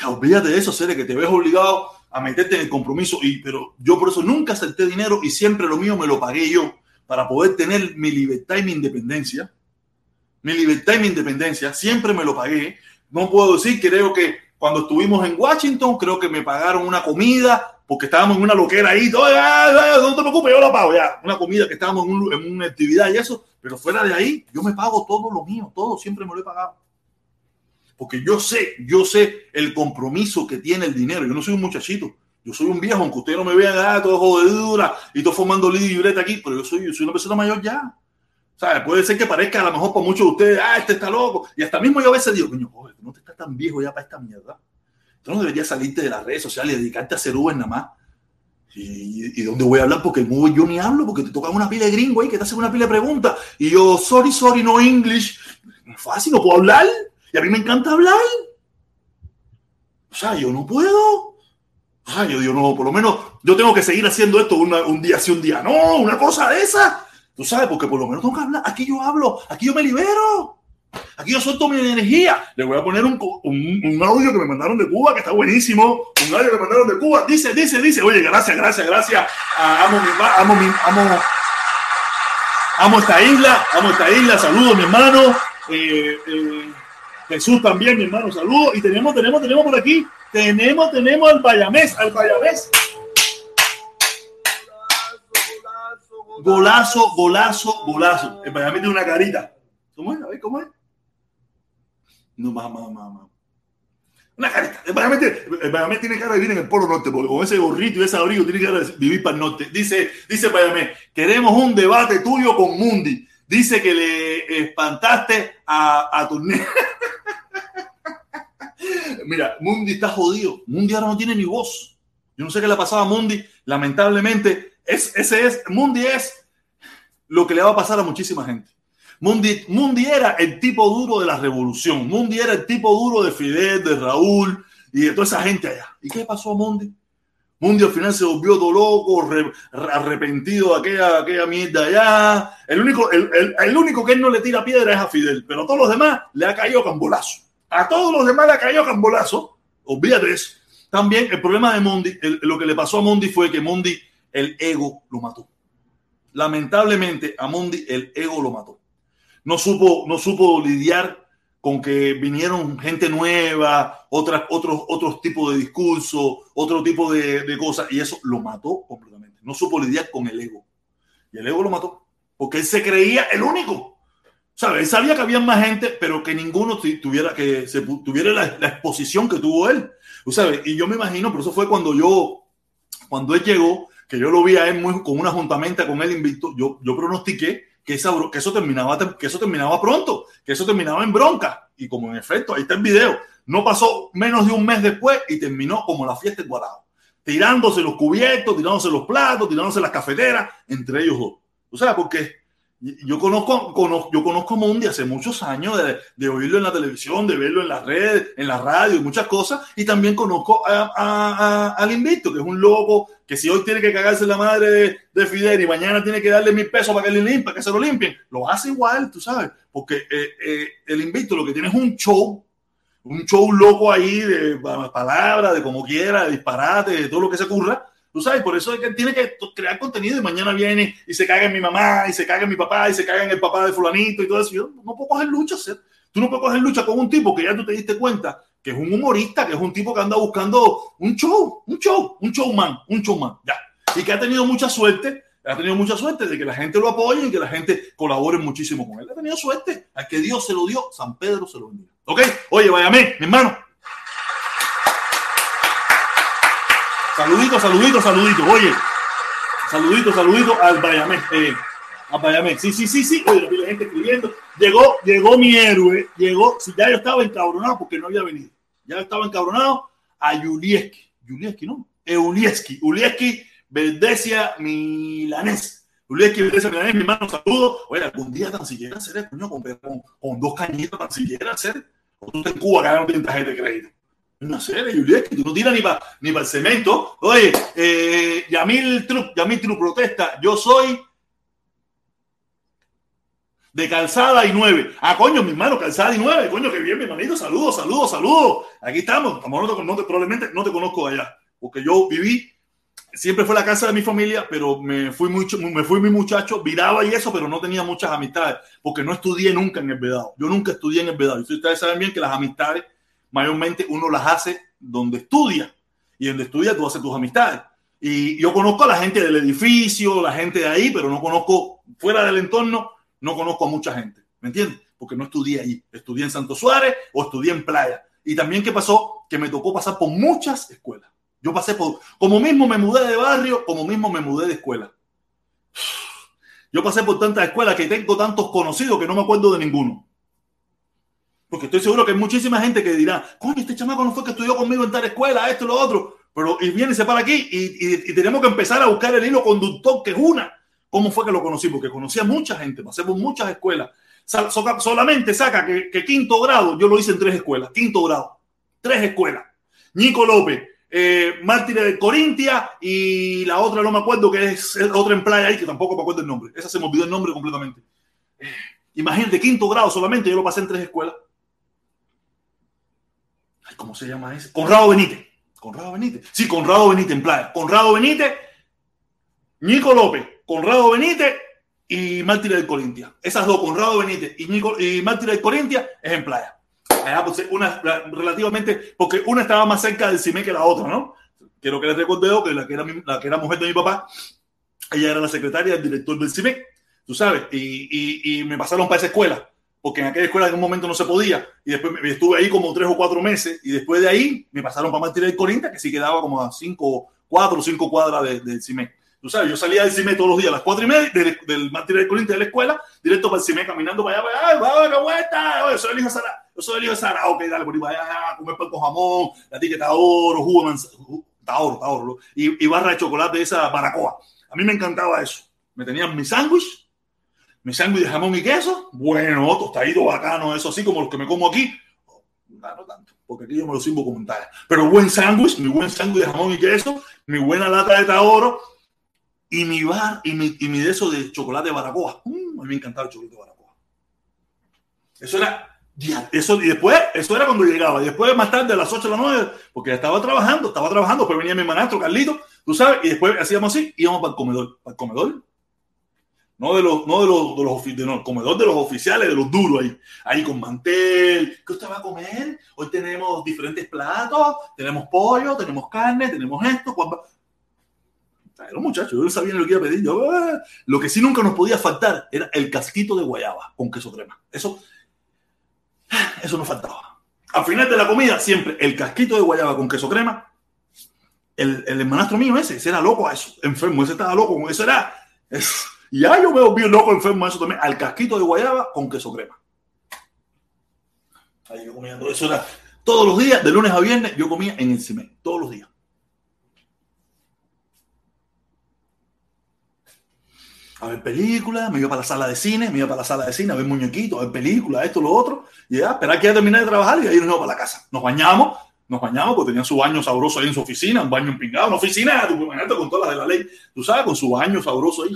olvídate de eso, Cere, que te ves obligado a meterte en el compromiso. Y, pero yo por eso nunca acepté dinero y siempre lo mío me lo pagué yo para poder tener mi libertad y mi independencia. Mi libertad y mi independencia, siempre me lo pagué. No puedo decir, creo que cuando estuvimos en Washington, creo que me pagaron una comida porque estábamos en una loquera ahí, no te preocupes, yo la pago ya. Una comida que estábamos en, en, una actividad y eso, pero fuera de ahí, yo me pago todo lo mío, todo, siempre me lo he pagado. Porque yo sé, yo sé el compromiso que tiene el dinero. Yo no soy un muchachito, yo soy un viejo, aunque ustedes no me vean, ah, todo jodedura y todo formando libreta aquí, pero yo soy, yo soy una persona mayor ya. O sea, puede ser que parezca a lo mejor para muchos de ustedes, ah, este está loco. Y hasta mismo yo a veces digo, coño, joder, no te estás tan viejo ya para esta mierda. Tú no deberías salirte de las redes sociales y dedicarte a hacer Uber nada más. ¿Y, ¿Y, dónde voy a hablar? Porque el Uber yo ni hablo, porque te toca una pila de gringo ahí que te hacen una pila de preguntas. Y yo, sorry, sorry, no English. Fácil, no puedo hablar. Y a mí me encanta hablar. O sea, yo no puedo. Ay, yo digo, no, por lo menos yo tengo que seguir haciendo esto una, un día sí, un día no, una cosa de esa. Tú sabes, porque por lo menos tengo que hablar. Aquí yo hablo, aquí yo me libero. Aquí yo suelto mi energía. Le voy a poner un, un, audio que me mandaron de Cuba, que está buenísimo. Un audio que me mandaron de Cuba. Dice, dice, dice. Oye, gracias, gracias, gracias. Ah, amo, mi, amo, mi, amo, amo esta isla. Amo esta isla. Saludos, mi hermano. Eh, eh, Jesús también, mi hermano. Saludos. Y tenemos, tenemos, tenemos por aquí. Tenemos, tenemos al Bayamés. Al Bayamés. Golazo, golazo, golazo. El Bayamés tiene una carita. ¿Cómo es? A ver, ¿cómo es? No, más, más, más. Una carita. El Bayamés, el Bayamés tiene cara de vivir en el Polo Norte, porque con ese gorrito y ese abrigo tiene cara de vivir para el norte. Dice, dice Bayamés, queremos un debate tuyo con Mundi. Dice que le espantaste a, a tu [LAUGHS] Mira, Mundi está jodido. Mundi ahora no tiene ni voz. Yo no sé qué le pasaba a Mundi. Lamentablemente, es, ese es, Mundi es lo que le va a pasar a muchísima gente. Mundi, Mundi era el tipo duro de la revolución. Mundi era el tipo duro de Fidel, de Raúl y de toda esa gente allá. ¿Y qué pasó a Mundi? Mundi al final se volvió todo loco, re, arrepentido aquella, aquella mierda allá. El único, el, el, el, único que él no le tira piedra es a Fidel, pero a todos los demás le ha caído cambolazo. A todos los demás le ha caído cambolazo. Olvídate eso. También el problema de Mundi, lo que le pasó a Mundi fue que Mundi, el ego lo mató. Lamentablemente a Mundi el ego lo mató no supo, no supo lidiar con que vinieron gente nueva, otras, otros, otros tipos de discursos, otro tipo de, de, cosas, y eso lo mató completamente. No supo lidiar con el ego. Y el ego lo mató, porque él se creía el único. ¿Sabes? Él sabía que había más gente, pero que ninguno tuviera, que tuviera la, la exposición que tuvo él. ¿Sabes? Y yo me imagino, pero eso fue cuando yo, cuando él llegó, que yo lo vi a él muy, con una juntamenta con él invicto, yo, yo pronostiqué que, esa, que, eso terminaba, que eso terminaba pronto, que eso terminaba en bronca. Y como en efecto, ahí está el video, no pasó menos de un mes después y terminó como la fiesta en Guarado, tirándose los cubiertos, tirándose los platos, tirándose las cafeteras, entre ellos dos. O sea, porque yo conozco, conozco, yo conozco a Mundi hace muchos años de, de, oírlo en la televisión, de verlo en las redes, en la radio y muchas cosas. Y también conozco a, a, al Invicto, que es un loco que si hoy tiene que cagarse la madre de, de Fidel y mañana tiene que darle mil pesos para que le limpie, que se lo limpien, lo hace igual, tú sabes. Porque eh, eh, el Invicto lo que tiene es un show, un show loco ahí de palabras, de como quiera, de disparate, de todo lo que se ocurra Tú sabes, por eso es que tiene que crear contenido y mañana viene y se caga en mi mamá y se caga en mi papá y se caga en el papá de fulanito y todo eso. Yo no puedo coger lucha, ¿sí? Tú no puedes coger lucha con un tipo que ya tú te diste cuenta que es un humorista, que es un tipo que anda buscando un show, un show, un showman, un showman, ya. Y que ha tenido mucha suerte, ha tenido mucha suerte de que la gente lo apoye y que la gente colabore muchísimo con él. Ha tenido suerte, a que Dios se lo dio, San Pedro se lo bendiga. ¿Ok? Oye, váyame, mi hermano. Saludito, saludito, saludito. Oye, saludito, saludito al Bayamés. Eh, al Bayamés. Sí, sí, sí, sí. Oye, la gente escribiendo. Llegó, llegó mi héroe. Llegó. Ya yo estaba encabronado porque no había venido. Ya estaba encabronado a Julieski. Julieski, ¿no? Eulieski. Ulieski, Verdesia Milanés. Ulieski, Verdesia Milanés, mi hermano, saludo. Oye, algún día tan siquiera hacer, coño, con, con, dos cañitas tan siquiera hacer. O tú en Cuba que no tienes tarjeta de crédito. No sé, Juliet, que tú no tiras ni para ni pa el cemento. Oye, eh, Yamil Truc, Yamil Truc protesta. Yo soy. de calzada y nueve. Ah, coño, mi hermano, calzada y nueve. Coño, que bien, mi hermanito. Saludos, saludos, saludos. Aquí estamos. no te, probablemente no te conozco allá, porque yo viví, siempre fue la casa de mi familia, pero me fui, mucho, me fui mi muchacho, viraba y eso, pero no tenía muchas amistades, porque no estudié nunca en el Vedado. Yo nunca estudié en el Vedado. Y ustedes saben bien que las amistades, mayormente uno las hace donde estudia. Y donde estudia tú haces tus amistades. Y yo conozco a la gente del edificio, la gente de ahí, pero no conozco fuera del entorno no conozco a mucha gente, ¿me entiendes? Porque no estudié ahí, estudié en Santo Suárez o estudié en Playa. Y también, ¿qué pasó? Que me tocó pasar por muchas escuelas. Yo pasé por, como mismo me mudé de barrio, como mismo me mudé de escuela. Yo pasé por tantas escuelas que tengo tantos conocidos que no me acuerdo de ninguno. Porque estoy seguro que hay muchísima gente que dirá, coño, este chamaco no fue que estudió conmigo en tal escuela, esto y lo otro. Pero y viene y se para aquí y, y tenemos que empezar a buscar el hilo conductor, que es una. ¿Cómo fue que lo conocí? Porque conocía a mucha gente, pasé por muchas escuelas. Solamente saca que, quinto grado, yo lo hice en tres escuelas, quinto grado, tres escuelas. Nico López, eh, de Corintia y la otra no me acuerdo que es otra en playa ahí que tampoco me acuerdo el nombre. Esa se me olvidó el nombre completamente. Eh, imagínate, quinto grado solamente, yo lo pasé en tres escuelas. ¿Cómo se llama ese? Conrado Benítez. Conrado Benítez. Sí, Conrado Benítez en playa. Conrado Benítez, Nico López, Conrado Benítez y Mártir del Corintia. Esas dos, Conrado Benítez y, Nico, y Mártir del Corintia, es en playa. Allá, pues, una relativamente, porque una estaba más cerca del CIME que la otra, ¿no? Quiero que les recuerde que la que, era la que era mujer de mi papá, ella era la secretaria del director del CIME, tú sabes, y me pasaron para esa escuela porque en aquella escuela en un momento no se podía, y después estuve ahí como tres o cuatro meses, y después de ahí me pasaron para Mártir del Corintia, que sí quedaba como a cinco, cuatro o cinco cuadras del CIME. Tú sabes, yo salía del CIME todos los días a las cuatro y media del, del Martín del Corinthians de la escuela, directo para el CIME, caminando para allá, para allá, ¡ay, vuelta! Oye, soy el hijo de Sara, yo soy el hijo de Sara, ok, dale, por ahí para allá, comer pan con jamón, la tiqueta oro, jugo de manzana, oro, oro, y, y, barra de chocolate de esa baracoa. A mí me encantaba eso. Me tenían mi sándwich, mi sándwich de jamón y queso, bueno, tostadito bacano, eso así como los que me como aquí. No, no tanto, porque aquí yo me lo sirvo como tal. Pero buen sándwich, mi buen sándwich de jamón y queso, mi buena lata de taoro, y mi bar y mi, y mi de eso de chocolate de baracoa. Mm, a mí me encantaba el chocolate de baracoa. Eso era. Eso, y después, eso era cuando llegaba. Y después, más tarde, a las 8 de la 9, porque ya estaba trabajando, estaba trabajando. Después venía mi manastro, Carlito, tú sabes, y después hacíamos así, íbamos para el comedor. Para el comedor. No de los, no de los, de los, de no, el comedor de los oficiales, de los duros ahí. Ahí con mantel. ¿Qué usted va a comer? Hoy tenemos diferentes platos, tenemos pollo, tenemos carne, tenemos esto. Los muchachos, yo no sabía lo que iba a pedir. Yo, ah". lo que sí nunca nos podía faltar era el casquito de guayaba con queso crema. Eso, [SIGHS] eso no faltaba. Al final de la comida, siempre el casquito de guayaba con queso crema. El, el hermanastro mío ese, ese era loco eso, enfermo, ese estaba loco, eso era. Y ya yo me volví loco enfermo eso también, al casquito de guayaba con queso crema. Ahí yo comía, eso era todos los días, de lunes a viernes, yo comía en el cemento, todos los días. a ver películas, me iba para la sala de cine, me iba para la sala de cine a ver muñequitos, a ver películas, esto, lo otro, y ya, esperar que ya terminé de trabajar y ahí nos íbamos para la casa. Nos bañamos, nos bañamos, porque tenían su baño sabroso ahí en su oficina, un baño empingado, una oficina, con todas las de la ley, tú sabes, con su baño sabroso ahí.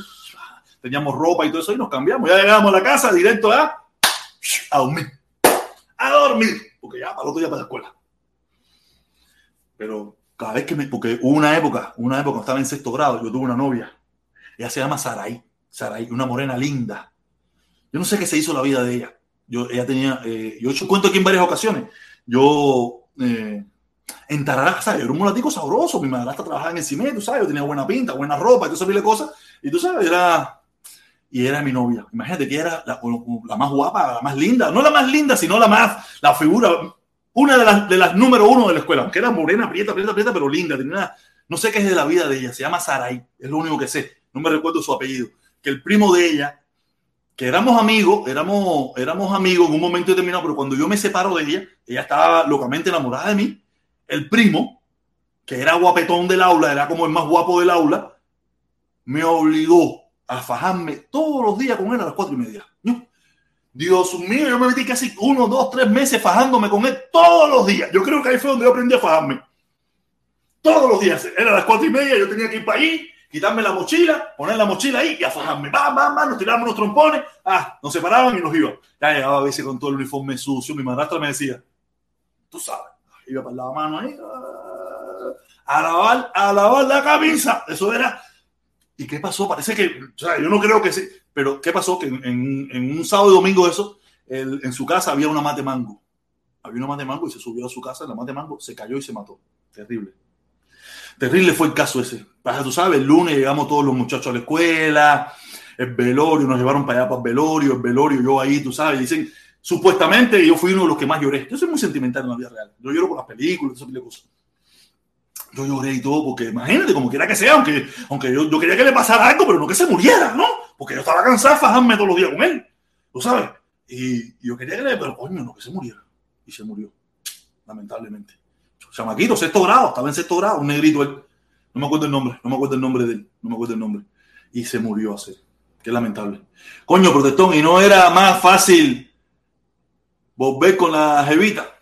Teníamos ropa y todo eso y nos cambiamos. Ya llegamos a la casa directo a, dormir. A dormir, porque ya para el otro día para la escuela. Pero cada vez que me, porque hubo una época, una época estaba en sexto grado, yo tuve una novia, ella se llama Sarai Saray, una morena linda. Yo no sé qué se hizo la vida de ella. Yo, ella tenía, eh, yo cuento aquí en varias ocasiones. Yo, eh, en Tarará, ¿sabes? Era un mulatico sabroso. Mi madrastra trabajaba en el cine, tú sabes. Yo tenía buena pinta, buena ropa, y todo de cosas. Y tú sabes, era. Y era mi novia. Imagínate que era la, más guapa, la más linda. No la más linda, sino la más. La figura. Una de las, de las número uno de la escuela. Aunque era morena, prieta, prieta, prieta, pero linda. Tenía no sé qué es de la vida de ella. Se llama Saray. Es lo único que sé. No me recuerdo su apellido que el primo de ella, que éramos amigos, éramos, éramos amigos en un momento determinado, pero cuando yo me separo de ella, ella estaba locamente enamorada de mí. El primo, que era guapetón del aula, era como el más guapo del aula, me obligó a fajarme todos los días con él a las cuatro y media. Dios mío, yo me metí casi uno, dos, tres meses fajándome con él todos los días. Yo creo que ahí fue donde yo aprendí a fajarme. Todos los días. Era a las cuatro y media, yo tenía que ir para ahí quitarme la mochila, poner la mochila ahí y afajarme. Va, va, va, nos tirábamos los trompones, ah, nos separaban y nos iban. Ya llegaba a veces con todo el uniforme sucio. Mi madrastra me decía, tú sabes, iba para la mano ahí, ah, a lavar, a lavar la camisa. Eso era. ¿Y qué pasó? Parece que, o sea, yo no creo que sí, pero ¿qué pasó? Que en, un sábado y domingo eso, en su casa había una mate mango. Había una mate mango y se subió a su casa, la mate mango se cayó y se mató. Terrible. Terrible fue el caso ese. Tú sabes, el lunes llegamos todos los muchachos a la escuela, el velorio, nos llevaron para allá para el velorio, el velorio, yo ahí, tú sabes, dicen, supuestamente yo fui uno de los que más lloré. Yo soy muy sentimental en la vida real. Yo lloro con las películas, esas cosas. Yo lloré y todo, porque imagínate, como quiera que sea, aunque, aunque yo, yo, quería que le pasara algo, pero no que se muriera, ¿no? Porque yo estaba cansado de fajarme todos los días con él, tú sabes. Y, yo quería que le, pero coño, no que se muriera. Y se murió, lamentablemente. Chamaquito, sexto grado, estaba en sexto grado, un negrito él. No me acuerdo el nombre, no me acuerdo el nombre de él, no me acuerdo el nombre. Y se murió así. Qué lamentable. Coño, protestón, y no era más fácil volver con la jevita.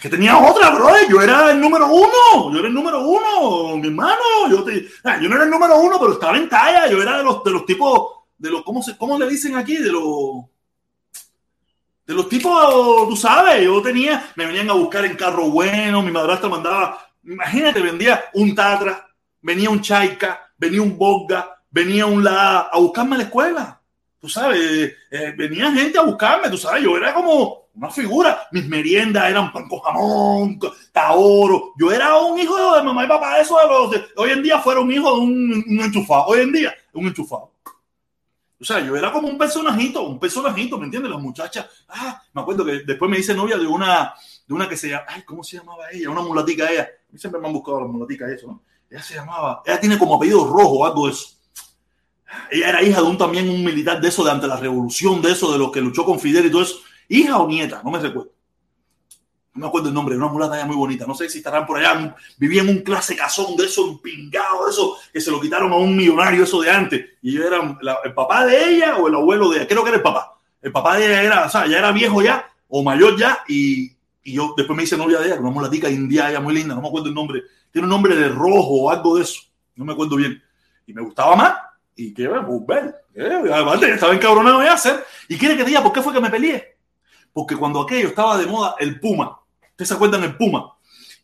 Que tenía otra, bro. Yo era el número uno. Yo era el número uno, mi hermano. Yo, te, yo no era el número uno, pero estaba en talla. Yo era de los, de los tipos, de los, ¿cómo, se, ¿cómo le dicen aquí? De los de los tipos, tú sabes, yo tenía, me venían a buscar en carro bueno, mi madrastra mandaba, imagínate, vendía un Tatra, venía un Chaika, venía un Bogga, venía un La a buscarme a la escuela. Tú sabes, eh, venía gente a buscarme, tú sabes, yo era como una figura. Mis meriendas eran pan con jamón, taoro. Yo era un hijo de mamá y papá, eso de los. De, hoy en día fuera un hijo de un, enchufado. Hoy en día, un enchufado. O sea, yo era como un personajito, un personajito, ¿me entiendes? Las muchachas, ah, me acuerdo que después me hice novia de una, de una que se llama, ay, ¿cómo se llamaba ella? Una mulatica ella. A mí siempre me han buscado las mulaticas eso, ¿no? Ella se llamaba, ella tiene como apellido rojo o algo de eso. Ella era hija de un también un militar de eso, de ante la revolución, de eso, de los que luchó con Fidel y todo eso. Hija o nieta, no me recuerdo. No me acuerdo el nombre, una mulata ya muy bonita. No sé si estarán por allá. Vivía en un clase casón de eso, empingado, de eso, que se lo quitaron a un millonario, eso de antes. Y yo era el papá de ella o el abuelo de ella. Creo que era el papá. El papá de ella era, o sea, ya era viejo ya, o mayor ya, y, y yo después me hice novia de ella, una mulatica india, ella muy linda, no me acuerdo el nombre. Tiene un nombre de rojo o algo de eso. No me acuerdo bien. Y me gustaba más. Y que, pues, ver, eh, estaba encabronado de hacer. Y quiere que diga por qué fue que me peleé. Porque cuando aquello estaba de moda, el Puma. ¿Ustedes se acuerdan del Puma?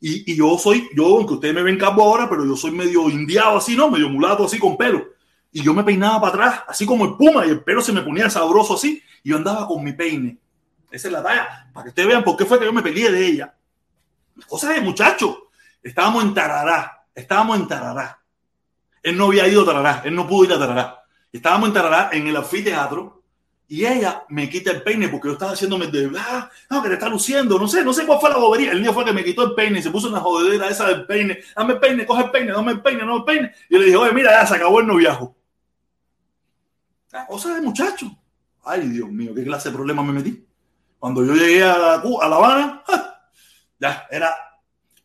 Y, y, yo soy, yo, aunque ustedes me ven calvo ahora, pero yo soy medio indiado así, ¿no? Medio mulato así con pelo. Y yo me peinaba para atrás, así como el Puma, y el pelo se me ponía sabroso así. Y yo andaba con mi peine. Esa es la talla. Para que ustedes vean por qué fue que yo me peleé de ella. Cosas de muchacho. Estábamos en Tarará. Estábamos en Tarará. Él no había ido a Tarará. Él no pudo ir a Tarará. Estábamos en Tarará, en el anfiteatro. Y ella me quita el peine porque yo estaba haciéndome de, ah, no, que te está luciendo, no sé, no sé cuál fue la bobería. El niño fue que me quitó el peine, se puso una jodedera esa del peine, dame el peine, coge el peine, dame el peine, no el peine. Y le dije, oye, mira, ya se acabó el noviajo. Cosa de muchacho. Ay, Dios mío, qué clase de problema me metí. Cuando yo llegué a La, a la Habana, ya, era,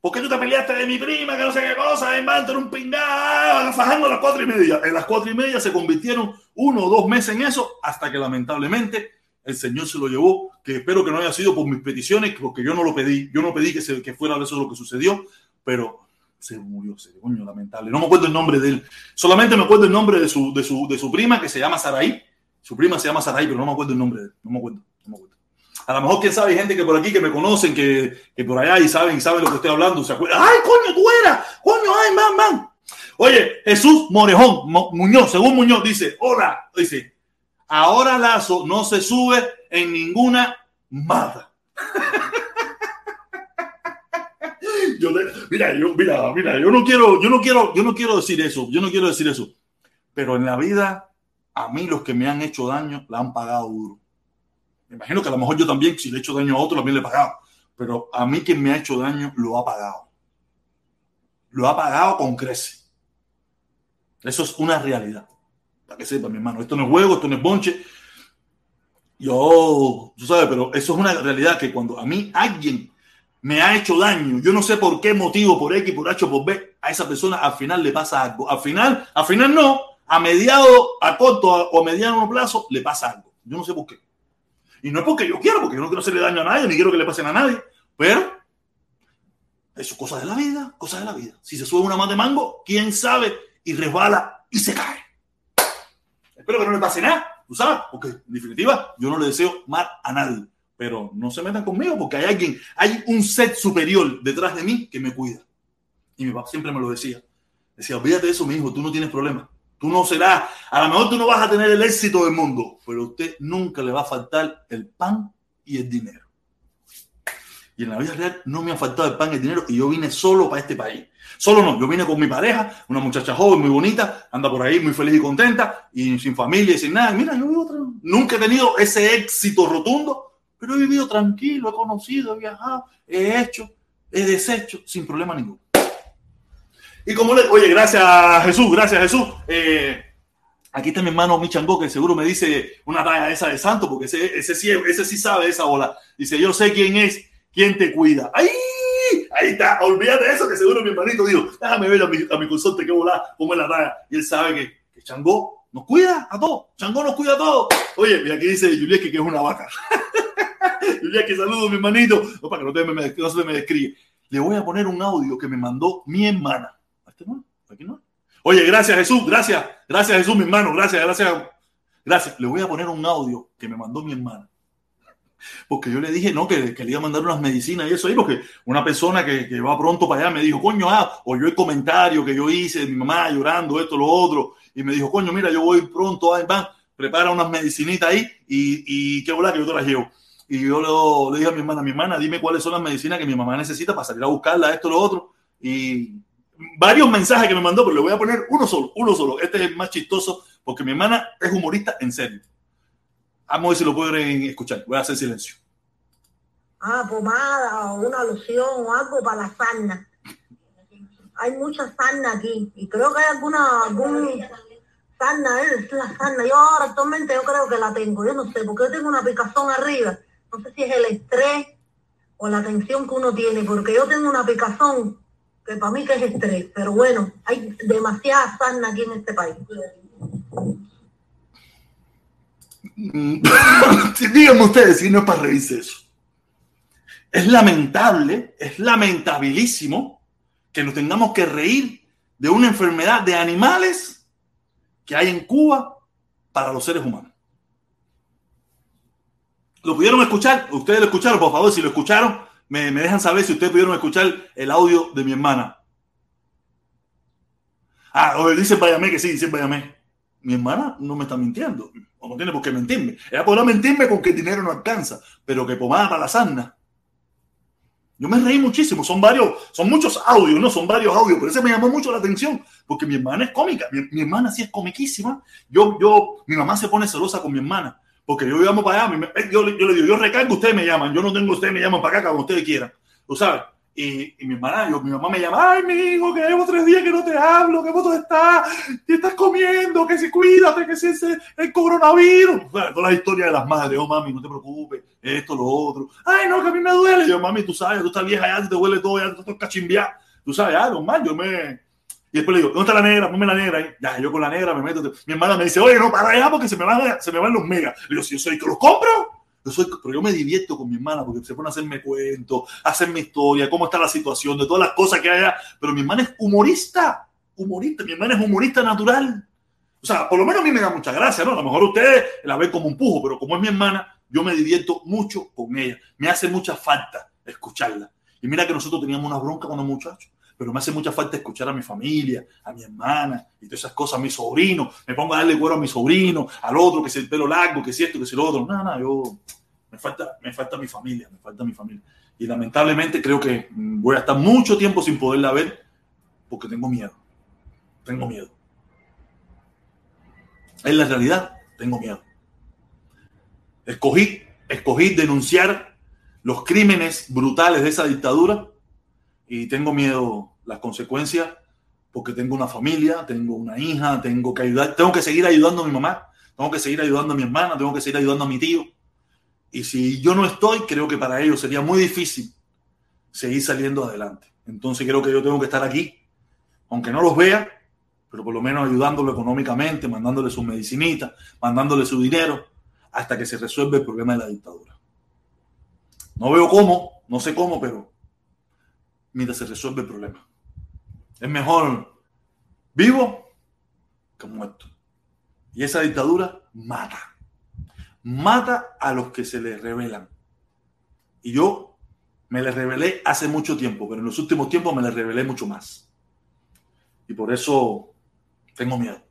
¿por qué tú te peleaste de mi prima? Que no sé qué cosa, hermano, un pingado, fajando a las cuatro y media. En las cuatro y media se convirtieron uno o dos meses en eso, hasta que lamentablemente el Señor se lo llevó, que espero que no haya sido por mis peticiones, porque yo no lo pedí, yo no pedí que, se, que fuera eso lo que sucedió, pero se murió, se coño, lamentable. No me acuerdo el nombre de él, solamente me acuerdo el nombre de su, de su, de su prima, que se llama Saraí. Su prima se llama Saraí, pero no me acuerdo el nombre de él, no me acuerdo, no me acuerdo. A lo mejor, quién sabe, hay gente que por aquí que me conocen, que, que por allá y saben, y saben lo que estoy hablando, se acuerdan. ¡Ay, coño, tú eras! ¡Coño, ay, man, man! Oye, Jesús Morejón Muñoz, según Muñoz, dice, hola, dice, ahora Lazo no se sube en ninguna mata. [LAUGHS] mira, yo, mira, mira, yo no quiero, yo no quiero, yo no quiero decir eso, yo no quiero decir eso. Pero en la vida, a mí los que me han hecho daño la han pagado duro. Me imagino que a lo mejor yo también, si le he hecho daño a otro, también le he pagado. Pero a mí quien me ha hecho daño lo ha pagado. Lo ha pagado con crece. Eso es una realidad. Para que sepa, mi hermano. Esto no es juego, esto no es bonche. Yo, tú sabes, pero eso es una realidad que cuando a mí alguien me ha hecho daño, yo no sé por qué motivo, por X, por H, por B, a esa persona al final le pasa algo. Al final, al final no, a mediado, a corto o a mediano plazo le pasa algo. Yo no sé por qué. Y no es porque yo quiero, porque yo no quiero hacerle daño a nadie, ni quiero que le pasen a nadie, pero eso es cosa de la vida, cosas de la vida. Si se sube una más de mango, quién sabe y resbala y se cae. Espero que no le pase nada, tú sabes, porque en definitiva yo no le deseo mal a nadie, pero no se metan conmigo porque hay alguien, hay un set superior detrás de mí que me cuida. Y mi papá siempre me lo decía. Decía, olvídate de eso, mi hijo, tú no tienes problema. Tú no serás, a lo mejor tú no vas a tener el éxito del mundo, pero a usted nunca le va a faltar el pan y el dinero. Y en la vida real no me ha faltado el pan y el dinero y yo vine solo para este país. Solo no, yo vine con mi pareja, una muchacha joven, muy bonita, anda por ahí muy feliz y contenta y sin familia y sin nada. Mira, yo vivo nunca he tenido ese éxito rotundo, pero he vivido tranquilo, he conocido, he viajado, he hecho, he deshecho sin problema ninguno. Y como le, oye, gracias Jesús, gracias Jesús. Eh, aquí está mi hermano Michango, que seguro me dice una talla esa de santo, porque ese, ese, sí, ese sí sabe esa ola. Dice, yo sé quién es, quién te cuida. ¡Ay! Ahí está, olvídate de eso, que seguro mi hermanito dijo, déjame ver a mi, a mi consorte que volá, cómo es la talla. Y él sabe que, que Changó nos cuida a todos. Changó nos cuida a todos. Oye, y aquí dice Julieski que es una vaca. [LAUGHS] Julieski, saludo mi hermanito. No, para que no, te, me, no se me describe. Le voy a poner un audio que me mandó mi hermana. Este aquí no. Oye, gracias Jesús, gracias, gracias Jesús, mi hermano, gracias, gracias, gracias. Le voy a poner un audio que me mandó mi hermana. Porque yo le dije, no, que, que le iba a mandar unas medicinas y eso ahí, porque una persona que, que, va pronto para allá me dijo, coño, ah, o yo el comentario que yo hice de mi mamá llorando, esto, lo otro, y me dijo, coño, mira, yo voy pronto, a van, prepara unas medicinitas ahí y, y qué bola que yo te las llevo. Y yo le, le dije a mi hermana, mi hermana, dime cuáles son las medicinas que mi mamá necesita para salir a buscarla, esto, lo otro. Y varios mensajes que me mandó, pero le voy a poner uno solo, uno solo. Este es el más chistoso porque mi hermana es humorista en serio. Vamos a ver si lo pueden escuchar. Voy a hacer silencio. Ah, pomada o una loción o algo para la sarna. Hay mucha sarna aquí y creo que hay alguna algún sarna, es la sarna. Yo ahora actualmente yo creo que la tengo. Yo no sé, porque yo tengo una picazón arriba. No sé si es el estrés o la tensión que uno tiene, porque yo tengo una picazón que para mí que es estrés, pero bueno, hay demasiada sarna aquí en este país. [COUGHS] Díganme ustedes si no es para reírse eso. Es lamentable, es lamentabilísimo que nos tengamos que reír de una enfermedad de animales que hay en Cuba para los seres humanos. ¿Lo pudieron escuchar? Ustedes lo escucharon, por favor, si lo escucharon, me, me dejan saber si ustedes pudieron escuchar el audio de mi hermana. Ah, o dice Bayamé que sí, dice Bayamé. Mi hermana no me está mintiendo, o no tiene por qué mentirme. Ella podrá mentirme con que el dinero no alcanza, pero que pomada para la sarna. Yo me reí muchísimo, son varios, son muchos audios, no son varios audios, pero ese me llamó mucho la atención, porque mi hermana es cómica, mi, mi hermana sí es comiquísima. Yo, yo, mi mamá se pone celosa con mi hermana, porque yo llamo para allá, yo, yo, le digo, yo recargo, ustedes me llaman, yo no tengo, ustedes me llaman para acá cuando ustedes quieran, tú sabes. Y, y, mi hermana, yo, mi mamá me llama, ay, mi hijo, que llevo tres días que no te hablo, que vos estás, que estás comiendo, que si cuídate, que si es el coronavirus. O sea, todas las historias de las madres, oh, mami, no te preocupes, esto, lo otro. Ay, no, que a mí me duele. Yo, mami, tú sabes, tú estás vieja ya, te duele todo, ya te estás cachimbiar. Tú sabes, ah, normal, yo me... Y después le digo, ¿dónde está la negra? Ponme la negra. Ya, yo con la negra me meto. Mi hermana me dice, oye, no, para allá porque se me van, se me van los megas. Le digo, si yo soy que los compro. Yo soy, pero yo me divierto con mi hermana porque se pone a hacerme cuentos, a hacerme historia, cómo está la situación, de todas las cosas que hay allá. Pero mi hermana es humorista, humorista, mi hermana es humorista natural. O sea, por lo menos a mí me da mucha gracia, ¿no? A lo mejor ustedes la ven como un pujo, pero como es mi hermana, yo me divierto mucho con ella. Me hace mucha falta escucharla. Y mira que nosotros teníamos una bronca los muchachos, pero me hace mucha falta escuchar a mi familia, a mi hermana y todas esas cosas, a mi sobrino. Me pongo a darle cuero a mi sobrino, al otro que es el pelo largo, que es esto, que es el otro. No, no, yo me falta, me falta mi familia, me falta mi familia. Y lamentablemente creo que voy a estar mucho tiempo sin poderla ver porque tengo miedo. Tengo miedo. Es la realidad, tengo miedo. Escogí, escogí denunciar los crímenes brutales de esa dictadura y tengo miedo las consecuencias porque tengo una familia, tengo una hija, tengo que ayudar, tengo que seguir ayudando a mi mamá, tengo que seguir ayudando a mi hermana, tengo que seguir ayudando a mi tío. Y si yo no estoy, creo que para ellos sería muy difícil seguir saliendo adelante. Entonces creo que yo tengo que estar aquí, aunque no los vea, pero por lo menos ayudándolo económicamente, mandándole sus medicinitas, mandándole su dinero, hasta que se resuelva el problema de la dictadura. No veo cómo, no sé cómo, pero mientras se resuelve el problema. Es mejor vivo como esto. Y esa dictadura mata. Mata a los que se le rebelan. Y yo me le revelé hace mucho tiempo, pero en los últimos tiempos me le revelé mucho más. Y por eso tengo miedo.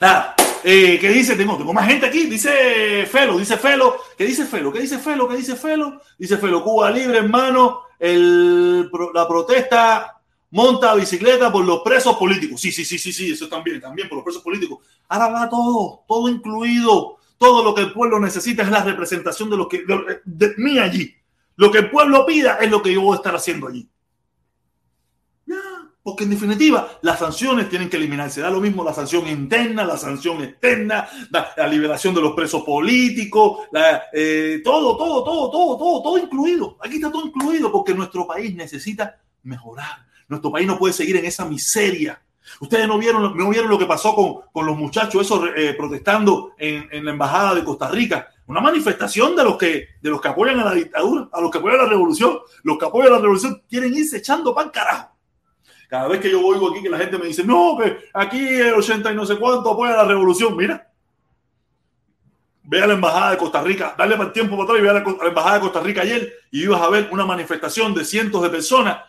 Nada, eh, ¿qué dice? Tengo, tengo más gente aquí. Dice Felo, dice Felo. ¿Qué dice Felo? ¿Qué dice Felo? ¿Qué dice Felo? Dice Felo, Cuba libre, hermano. El, la protesta monta bicicleta por los presos políticos. Sí, sí, sí, sí, sí, eso también, también por los presos políticos. Ahora va todo, todo incluido. Todo lo que el pueblo necesita es la representación de lo que de, mí allí. Lo que el pueblo pida es lo que yo voy a estar haciendo allí. Porque en definitiva, las sanciones tienen que eliminarse. Da lo mismo la sanción interna, la sanción externa, la, liberación de los presos políticos, eh, todo, todo, todo, todo, todo, todo incluido. Aquí está todo incluido porque nuestro país necesita mejorar. Nuestro país no puede seguir en esa miseria. Ustedes no vieron, no vieron lo que pasó con, con los muchachos esos eh, protestando en, en, la embajada de Costa Rica. Una manifestación de los que de los que apoyan a la dictadura, a los que apoyan a la revolución. Los que apoyan a la revolución quieren irse echando pan carajo. Cada vez que yo oigo aquí que la gente me dice, no, que aquí el 80 y no sé cuánto apoya la revolución. Mira, ve a la embajada de Costa Rica, dale el tiempo para atrás y ve a la, embajada de Costa Rica ayer y ibas a ver una manifestación de cientos de personas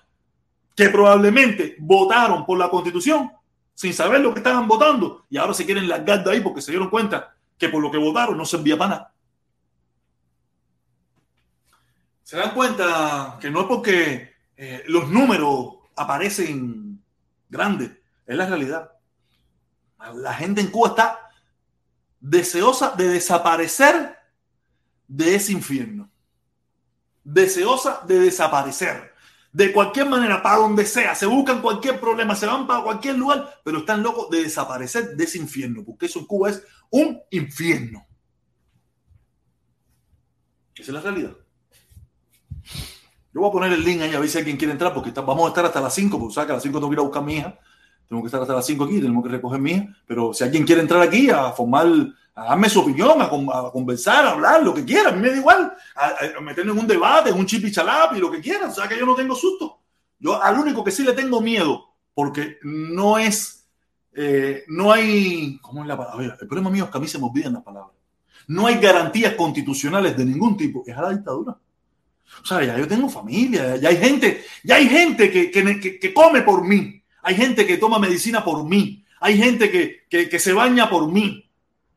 que probablemente votaron por la constitución sin saber lo que estaban votando y ahora se quieren largar de ahí porque se dieron cuenta que por lo que votaron no servía para nada. Se dan cuenta que no es porque eh, los números aparecen grandes, es la realidad. La gente en Cuba está deseosa de desaparecer de ese infierno. Deseosa de desaparecer. De cualquier manera, para donde sea, se buscan cualquier problema, se van para cualquier lugar, pero están locos de desaparecer de ese infierno, porque eso en Cuba es un infierno. Esa es la realidad. Yo voy a poner el link ahí a ver si alguien quiere entrar, porque vamos a estar hasta las 5, porque sabes que a las 5 tengo que ir a buscar a mi hija. Tengo que estar hasta las 5 aquí, tenemos que recoger mi hija. Pero si alguien quiere entrar aquí a formar, a darme su opinión, a, conversar, a hablar, lo que quiera, a mí me da igual, a, meterme en un debate, en un chip y chalap y lo que quiera. O sea que yo no tengo susto. Yo al único que sí le tengo miedo, porque no es, eh, no hay, ¿cómo es la palabra? El problema mío es que a mí se me olvidan las palabras. No hay garantías constitucionales de ningún tipo. Es a la dictadura. O sea, ya yo tengo familia, ya hay gente, ya hay gente que, que, que, come por mí, hay gente que toma medicina por mí, hay gente que, que, se baña por mí.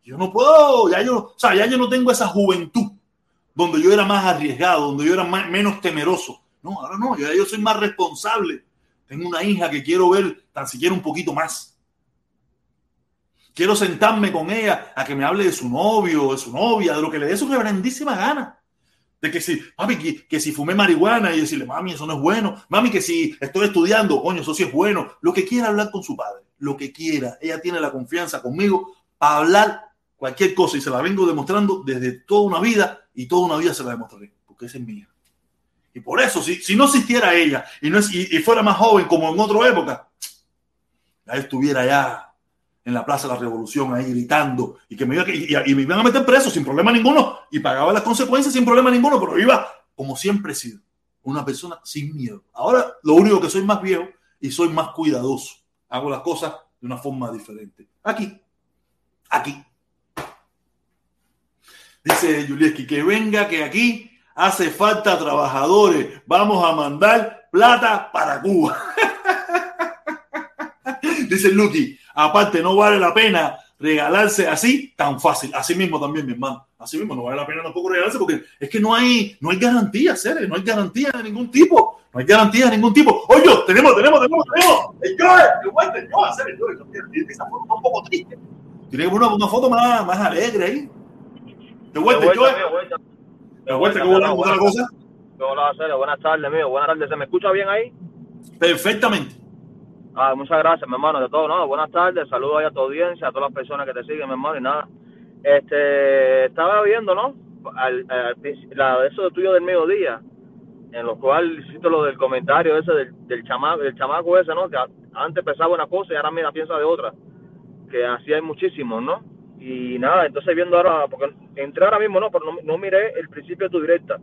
Yo no puedo, ya yo, o sea, ya yo no tengo esa juventud donde yo era más arriesgado, donde yo era menos temeroso. No, ahora no, ya yo soy más responsable. Tengo una hija que quiero ver tan siquiera un poquito más. Quiero sentarme con ella a que me hable de su novio, de su novia, de lo que le dé su reverendísima gana. De que si, mami, que, si fumé marihuana y decirle, mami, eso no es bueno. Mami, que si estoy estudiando, coño, eso sí es bueno. Lo que quiera hablar con su padre, lo que quiera. Ella tiene la confianza conmigo para hablar cualquier cosa y se la vengo demostrando desde toda una vida y toda una vida se la demostraré, porque esa es mía. Y por eso, si, si no existiera ella y, no y, y fuera más joven como en otra época, ya estuviera ya en la Plaza de la Revolución ahí gritando y que me iba, y, me iban a meter preso sin problema ninguno y pagaba las consecuencias sin problema ninguno, pero iba como siempre he sido, una persona sin miedo. Ahora lo único que soy más viejo y soy más cuidadoso. Hago las cosas de una forma diferente. Aquí, aquí. Dice Julieski, que venga que aquí hace falta trabajadores. Vamos a mandar plata para Cuba. [LAUGHS] Dice Lucky, Aparte, no vale la pena regalarse así tan fácil. Así mismo también, mi hermano. Así mismo, no vale la pena tampoco regalarse porque es que no hay, no hay garantía, Cere, no hay garantía de ningún tipo. No hay garantía de ningún tipo. Oye, tenemos, tenemos, tenemos, tenemos. El Joe, el Walter, yo, Cere, esa foto está un poco triste. Tiene una, una foto más, más alegre ahí. De vuelta, Joe. De vuelta, ¿cómo la cosa? Hola, buenas tardes, amigo. Buenas tardes. ¿Se me escucha bien ahí? Perfectamente. Ah, muchas gracias, mi hermano, de todo, ¿no? Buenas tardes, saludos a tu audiencia, a todas las personas que te siguen, mi hermano, y nada. Este, estaba viendo, ¿no? Al, la, eso de tuyo del mediodía, en lo cual hiciste lo del comentario ese del, del, chamaco, del chamaco ese, ¿no? Que antes pensaba una cosa y ahora mira, piensa de otra. Que así hay muchísimos, ¿no? Y nada, entonces viendo ahora, porque entré ahora mismo, ¿no? Pero no, no miré el principio de tu directa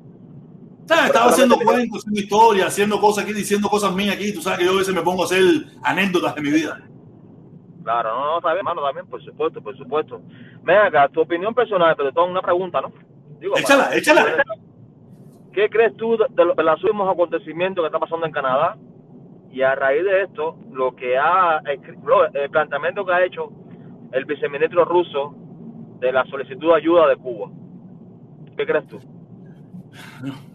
estaba haciendo cuentos, haciendo historias, haciendo cosas aquí, diciendo cosas mías aquí. Tú sabes que yo a veces me pongo a hacer anécdotas de mi vida. Claro, no, no, bien, hermano, también, por supuesto, por supuesto. Venga acá, tu opinión personal, pero tengo una pregunta, ¿no? Digo, échala, para, échala. ¿Qué crees tú de los últimos acontecimientos que está pasando en Canadá? Y a raíz de esto, lo que ha, el planteamiento que ha hecho el viceministro ruso de la solicitud de ayuda de Cuba. ¿Qué crees tú?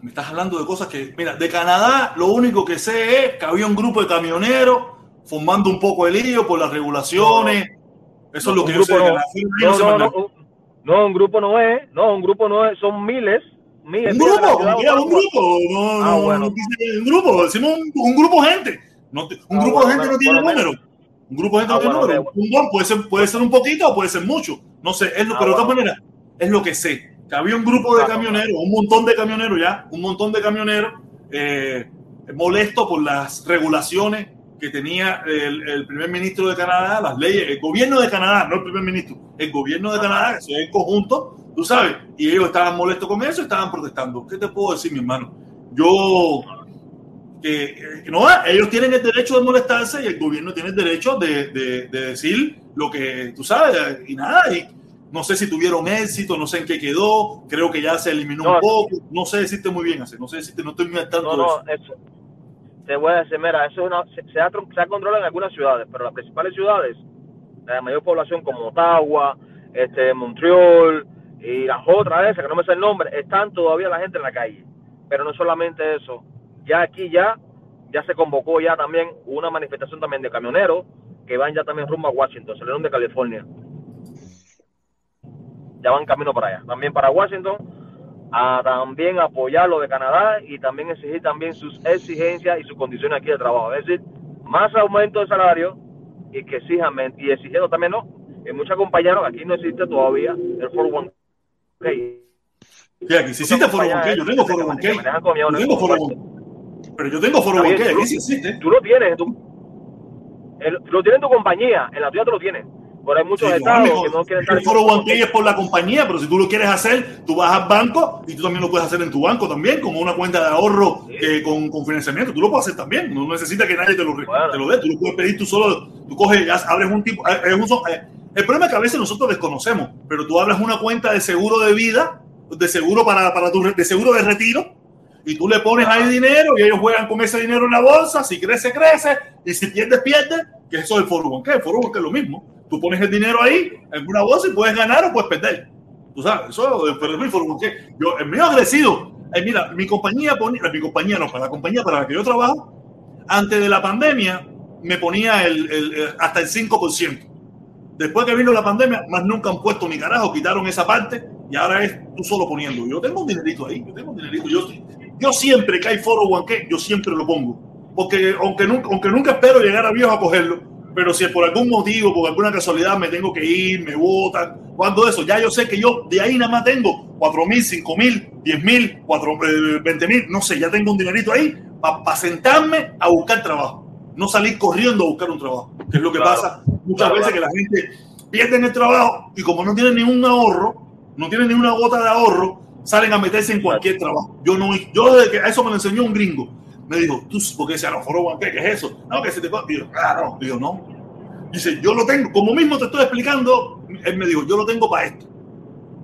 Me estás hablando de cosas que, mira, de Canadá lo único que sé es que había un grupo de camioneros formando un poco el lío por las regulaciones. Eso es lo que yo sé. No, no, no, no, un grupo no es, no, un grupo no es, son miles. miles un grupo, un grupo, no, ah, bueno. un grupo, decimos un, un grupo de gente. No, un ah, grupo de gente no tiene número. Un grupo de gente no tiene número. Un puede ser, puede ser un poquito o puede ser mucho. No sé, es lo, ah, pero de todas maneras, es lo que sé. Que había un grupo de camioneros, un montón de camioneros ya, un montón de camioneros eh, molestos por las regulaciones que tenía el, el, primer ministro de Canadá, las leyes, el gobierno de Canadá, no el primer ministro, el gobierno de Canadá, que en conjunto, tú sabes, y ellos estaban molestos con eso, estaban protestando. ¿Qué te puedo decir, mi hermano? Yo que, no, ellos tienen el derecho de molestarse y el gobierno tiene el derecho de, de, de, decir lo que tú sabes y nada. Y no sé si tuvieron éxito, no sé en qué quedó, creo que ya se eliminó no, un poco, no sé decirte muy bien, no sé decirte, no estoy muy al tanto no, no, eso. Te voy a decir, mira, eso es una, se, se, ha, se ha controlado en algunas ciudades, pero las principales ciudades, la mayor población como Ottawa, este, Montreal y las otras esas, que no me sé el nombre, están todavía la gente en la calle. Pero no solamente eso, ya aquí ya, ya se convocó ya también una manifestación también de camioneros que van ya también rumbo a Washington, salieron de California. Ya van camino para allá. También para Washington, a también apoyar lo de Canadá y también exigir también sus exigencias y sus condiciones aquí de trabajo. Es decir, más aumento de salario y que exijan, y exigiendo también, ¿no? En muchas compañeros, aquí no existe todavía el 401k. Sí, aquí sí existe 401k, yo tengo 401k. Yo tengo 401k. Pero yo tengo foro banquero, aquí sí existe. Tú lo tienes, tú, lo tienes en tu compañía, en la tuya tú lo tienes. Pero hay muchos sí, estados no, que no quieren El foro banquero es por la compañía, pero si tú lo quieres hacer, tú vas al banco y tú también lo puedes hacer en tu banco también, como una cuenta de ahorro sí. eh, con, con, financiamiento. Tú lo puedes hacer también. No necesitas que nadie te lo, bueno. te lo dé. Tú lo puedes pedir tú solo. Tú coges, abres un tipo. Es un, eh, el problema es que a veces nosotros desconocemos, pero tú abres una cuenta de seguro de vida, de seguro para, para tu, de seguro de retiro y tú le pones ahí dinero y ellos juegan con ese dinero en la bolsa, si crece, crece, y si pierde, pierde, que eso es el foro banquero, el foro banquero es lo mismo. Tú pones el dinero ahí en una bolsa y puedes ganar o puedes perder. Tú sabes, eso es el foro banquero. Yo, el mío agresivo, eh, mira, mi compañía ponía, mi compañía no, para la compañía para la que yo trabajo, antes de la pandemia me ponía el, el, el hasta el 5%. Después que vino la pandemia, más nunca han puesto ni carajo, quitaron esa parte y ahora es tú solo poniendo. Yo tengo un dinerito ahí, yo tengo un dinerito. Yo, yo siempre que hay foro guanque, yo siempre lo pongo. Porque aunque nunca, aunque nunca espero llegar a viejo a cogerlo, pero si por algún motivo, por alguna casualidad me tengo que ir, me votan, cuando eso, ya yo sé que yo de ahí nada más tengo 4 mil, 5 mil, 10 mil, 20 mil, no sé, ya tengo un dinerito ahí para pa sentarme a buscar trabajo. No salir corriendo a buscar un trabajo, que es lo que claro, pasa muchas claro, veces que la gente pierde el trabajo y como no tiene ningún ahorro, no tiene ni una gota de ahorro, salen a meterse en cualquier trabajo. Yo no, yo desde que eso me lo enseñó un gringo. Me dijo, tú, porque no, foro ¿qué, ¿qué es eso? No, que se te Digo, claro, digo, no. Dice, yo lo tengo, como mismo te estoy explicando, él me dijo, yo lo tengo para esto.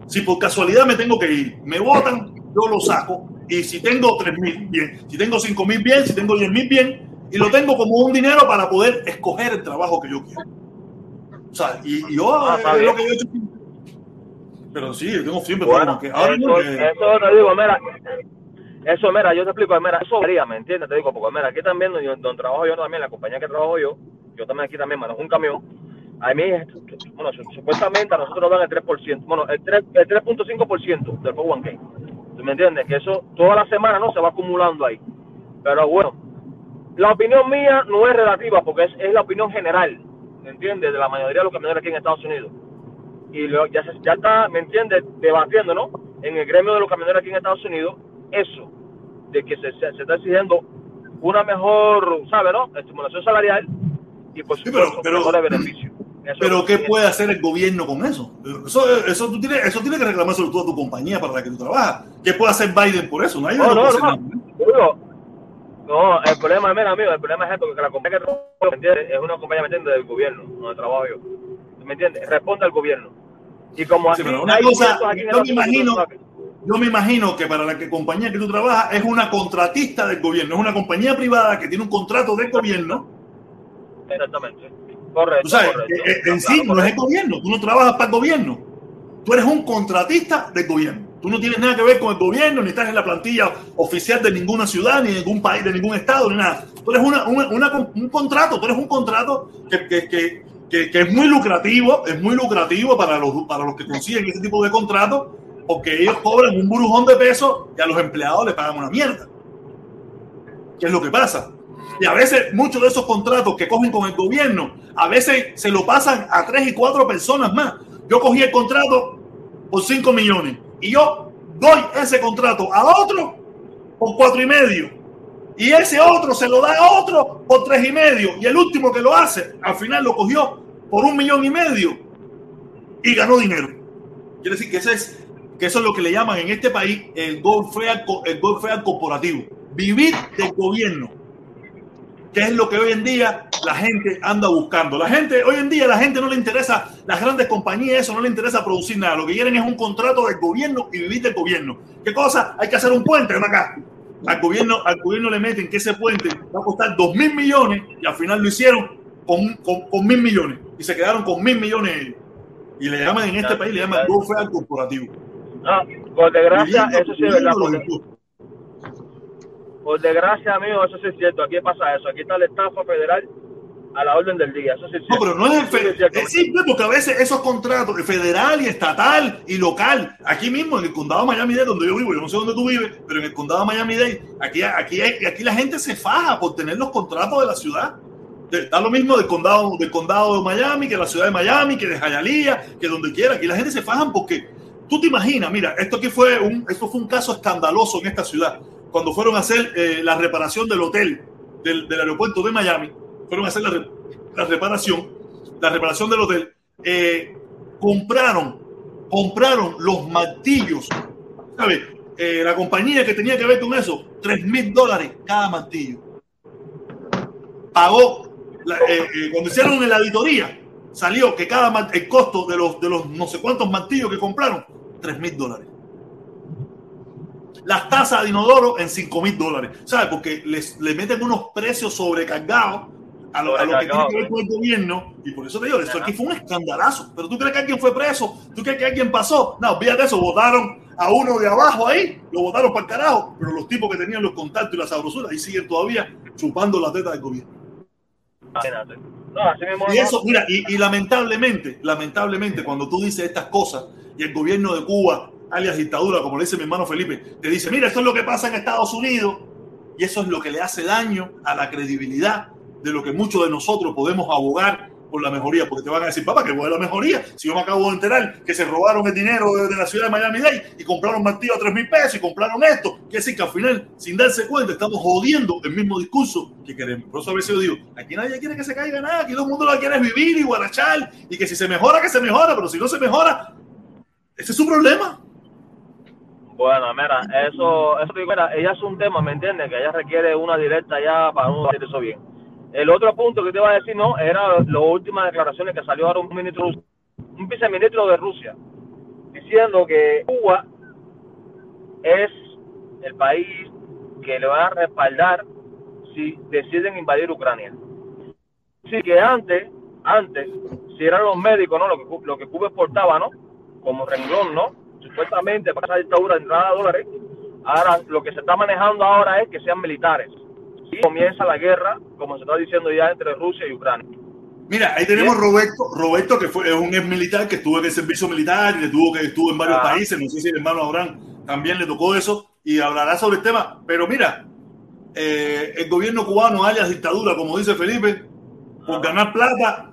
Si por casualidad me tengo que ir, me votan, yo lo saco. Y si tengo 3 mil, bien. Si tengo 5 mil, bien. Si tengo 10 mil, bien. Y lo tengo como un dinero para poder escoger el trabajo que yo quiero. O sea, y, y yo, ah, es lo que yo he hecho pero sí, yo tengo siempre bueno, que ahora eso, que... eso te digo, mira, eso, mira, yo te explico, mira, eso varía, ¿me entiendes? Te digo, porque mira, aquí también, donde trabajo yo también, la compañía que trabajo yo, yo también aquí también manejo un camión, a mí, bueno, supuestamente a nosotros nos dan el 3%, bueno, el 3.5% del 401k. ¿Tú me entiendes? Que eso toda la semana no se va acumulando ahí. Pero bueno, la opinión mía no es relativa porque es, es la opinión general, ¿me entiendes? De la mayoría de los camioneros aquí en Estados Unidos y lo, ya, ya está, ¿me entiendes?, debatiendo, ¿no? En el gremio de los camioneros aquí en Estados Unidos, eso, de que se, se, se está exigiendo una mejor, ¿sabe, no? Estimulación salarial y por supuesto, sí, pero, pero, mejores beneficios. Eso pero ¿qué puede hacer el gobierno con eso? Eso, eso, tú tienes, eso tiene que reclamárselo tú a tu compañía para la que tú trabajas. ¿Qué puede hacer Biden por eso? No hay no, no, no, no. No, el problema, mira, amigo, el problema es esto, que la compañía que trabajo. Es una compañía, ¿me? Del gobierno, donde trabajo yo. ¿Me entiendes? Responde al gobierno. Y como Sí, aquí pero una cosa, yo me imagino. Yo me imagino que para la que compañía que tú trabajas es una contratista del gobierno, es una compañía privada que tiene un contrato del gobierno. Exactamente. Correcto, Tú sabes, correcto. eh, eh, en sí no es el gobierno, tú no trabajas para el gobierno, tú eres un contratista del gobierno. Tú no tienes nada que ver con el gobierno, ni estás en la plantilla oficial de ninguna ciudad, ni de ningún país, de ningún estado, ni nada. Tú eres una, una- una- un contrato, tú eres un contrato que, que- que- que- que es muy lucrativo, es muy lucrativo para los, para los que consiguen ese tipo de contratos, porque ellos cobran un burujón de pesos y a los empleados les pagan una mierda. ¿Qué es lo que pasa? Y a veces muchos de esos contratos que cogen con el gobierno, a veces se lo pasan a tres y cuatro personas más. Yo cogí el contrato por 5 millones y yo doy ese contrato a otro por cuatro y medio. Y ese otro se lo da a otro por tres y medio. Y el último que lo hace, al final lo cogió por un millón y medio y ganó dinero. Quiere decir que, ese es, que eso es lo que le llaman en este país el golfear, co- el corporativo. Vivir del gobierno que es lo que hoy en día la gente anda buscando. La gente, hoy en día, la gente no le interesa las grandes compañías, eso no le interesa producir nada. Lo que quieren es un contrato del gobierno y vivir del gobierno. ¿Qué cosa? Hay que hacer un puente, ven acá. Al gobierno, al gobierno le meten que ese puente va a costar dos mil millones y al final lo hicieron con, con, con mil millones y se quedaron con mil millones ellos. Y le llaman en este país, le llaman golfear corporativo. Ah, por desgracia, eso sí es verdad. Por, desgracia, amigo, eso sí es cierto. Aquí pasa eso. Aquí está la estafa federal a la orden del día. Eso sí es No, cierto. pero no es el sí fe- cierto. es simple porque a veces esos contratos de federal y estatal y local, aquí mismo en el condado de Miami-Dade, donde yo vivo, yo no sé dónde tú vives, pero en el condado de Miami-Dade, aquí, aquí, aquí la gente se faja por tener los contratos de la ciudad. Da lo mismo del condado, del condado de Miami, que la ciudad de Miami, que de Hialeah, que donde quiera. Aquí la gente se fajan porque tú te imaginas, mira, esto aquí fue un, esto fue un caso escandaloso en esta ciudad. Cuando fueron a hacer eh, la reparación del hotel del, aeropuerto de Miami, fueron a hacer la, re- la reparación, la reparación del hotel, eh, compraron, compraron los martillos, ¿sabes? Eh, la compañía que tenía que ver con eso, 3 mil dólares cada martillo. Pagó, cuando hicieron la auditoría, salió que cada el costo de los, de los no sé cuántos martillos que compraron, 3 mil dólares. Las tasas de inodoro en 5 mil dólares, ¿sabes? Porque les, le meten unos precios sobrecargados a lo, a lo que tiene que ver con el gobierno. Y por eso te digo, esto aquí fue un escandalazo. Pero tú crees que alguien fue preso, tú crees que alguien pasó. No, olvídate eso, votaron a uno de abajo ahí, lo votaron para el carajo. Pero los tipos que tenían los contactos y la sabrosura ahí siguen todavía chupando la teta del gobierno. Imagínate. No, así mismo. Y eso, mira, y, y lamentablemente, lamentablemente, cuando tú dices estas cosas y el gobierno de Cuba, alias dictadura, como le dice mi hermano Felipe, te dice, mira, esto es lo que pasa en Estados Unidos, y eso es lo que le hace daño a la credibilidad de lo que muchos de nosotros podemos abogar por la mejoría, porque te van a decir, papá, que a la mejoría, si yo me acabo de enterar que se robaron el dinero de, la ciudad de Miami-Dade y compraron martillo a 3 mil pesos y compraron esto, quiere decir que al final, sin darse cuenta, estamos jodiendo el mismo discurso que queremos. Por eso a veces yo digo, aquí nadie quiere que se caiga nada, aquí todo el mundo lo que quiere vivir y guarachar, y que si se mejora, que se mejora, pero si no se mejora, ese es su problema. Bueno, mira, eso, eso mira, ella es un tema, ¿me entiendes? Que ella requiere una directa ya para uno hacer eso bien. El otro punto que te iba a decir, no, era las últimas declaraciones que salió ahora un ministro, un viceministro de Rusia, diciendo que Cuba es el país que le va a respaldar si deciden invadir Ucrania. Sí que antes, antes, si eran los médicos, ¿no? Lo que, lo que Cuba exportaba, ¿no? Como renglón, ¿no? Supuestamente para esa dictadura entrada de dólares. Ahora, lo que se está manejando ahora es que sean militares. Comienza la guerra, como se está diciendo ya, entre Rusia y Ucrania. Mira, ahí tenemos Roberto, Roberto que fue es un ex militar que estuvo en el servicio militar y le tuvo que estuvo en varios Ah. países, no sé si el hermano Abraham también le tocó eso y hablará sobre el tema, pero mira, eh, el gobierno cubano, alias dictadura, como dice Felipe, por ganar plata,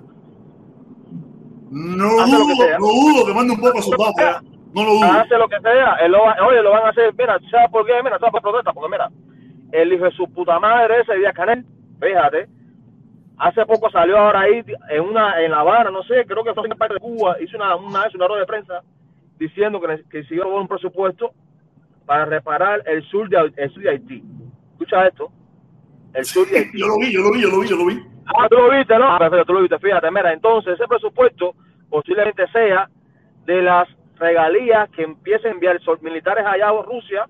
no Hace que dudo, no dudo que mande un poco a su [LAUGHS] papá, no lo dudo. Hace lo que sea, oye, lo van a hacer, mira, ¿sabes por qué? Mira, ¿sabes por protesta? Porque mira, el hijo de su puta madre ese Díaz Canel, fíjate, hace poco salió ahora ahí en una en La Habana, no sé, creo que fue en parte de Cuba, hizo una, una, una rueda de prensa diciendo que, que siguió un presupuesto para reparar el sur de, el sur de Haití. Escucha esto, El sur y Haití. Yo lo vi, yo lo vi, yo lo vi, yo lo vi. Ah, tú lo viste, ¿no? Ah, perfecto, tú lo viste. Fíjate, mira, entonces ese presupuesto posiblemente sea de las regalías que empiecen a enviar militares allá a Rusia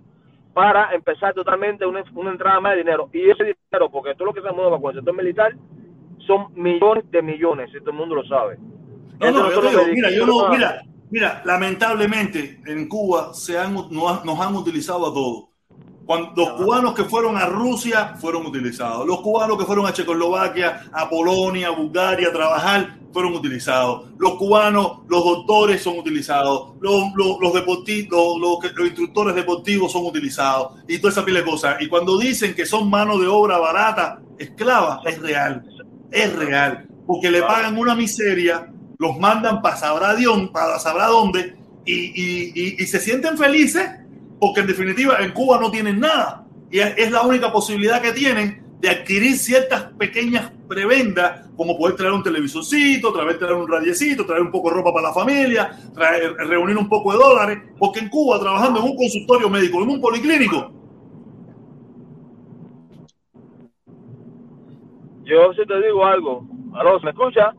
para empezar totalmente una, una entrada más de dinero. Y ese dinero, porque todo lo que se mueve con el sector militar son millones de millones, y todo el mundo lo sabe. No, no, yo digo, mira, yo no, mira, mira, lamentablemente en Cuba se han, nos, nos han utilizado a todos. Cuando, los cubanos que fueron a Rusia fueron utilizados. Los cubanos que fueron a Checoslovaquia, a Polonia, a Bulgaria a trabajar fueron utilizados. Los cubanos, los doctores son utilizados. Los, los, los, instructores deportivos son utilizados. Y toda esa pila de cosas. Y cuando dicen que son mano de obra barata, esclava, es real. Es real. Porque le pagan una miseria, los mandan para sabrá, dion- para sabrá dónde y, y- y- y se sienten felices porque en definitiva en Cuba no tienen nada. Y es, la única posibilidad que tienen de adquirir ciertas pequeñas prebendas, como poder traer un televisorcito, traer, traer un radiecito, traer un poco de ropa para la familia, traer, reunir un poco de dólares, porque en Cuba trabajando en un consultorio médico, en un policlínico, Yo sí te digo algo. Aló, ¿me escucha?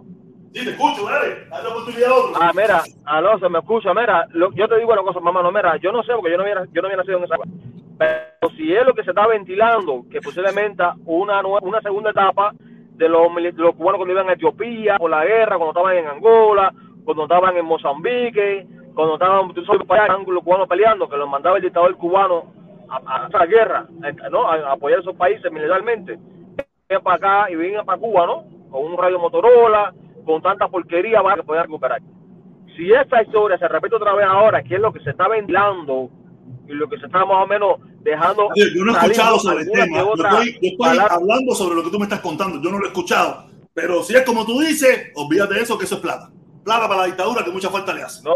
Sí, te escucho, dale, dale la oportunidad a otro. Ah, mira, aló, se me escucha, mira, yo te digo una cosa, mamá, no, mira, yo no sé porque yo no había, yo no había nacido en esa pero si es lo que se está ventilando, que posiblemente una, una segunda etapa de los, los cubanos cuando iban a Etiopía, por la guerra, cuando estaban en Angola, cuando estaban en Mozambique, cuando estaban los cubanos peleando, que los mandaba el dictador cubano a, a esa guerra, ¿no? a, apoyar esos países militarmente. Venían para acá y venían para Cuba, ¿no? Con un radio Motorola, con tanta porquería para que podían recuperar. Si esta historia se repite otra vez ahora, que es lo que se está ventilando y lo que se está más o menos dejando. Yo no he escuchado sobre el tema. Yo estoy, yo estoy hablando sobre lo que tú me estás contando. Yo no lo he escuchado. Pero si es como tú dices, olvídate de eso, que eso es plata. Plata para la dictadura que mucha falta le hace. No.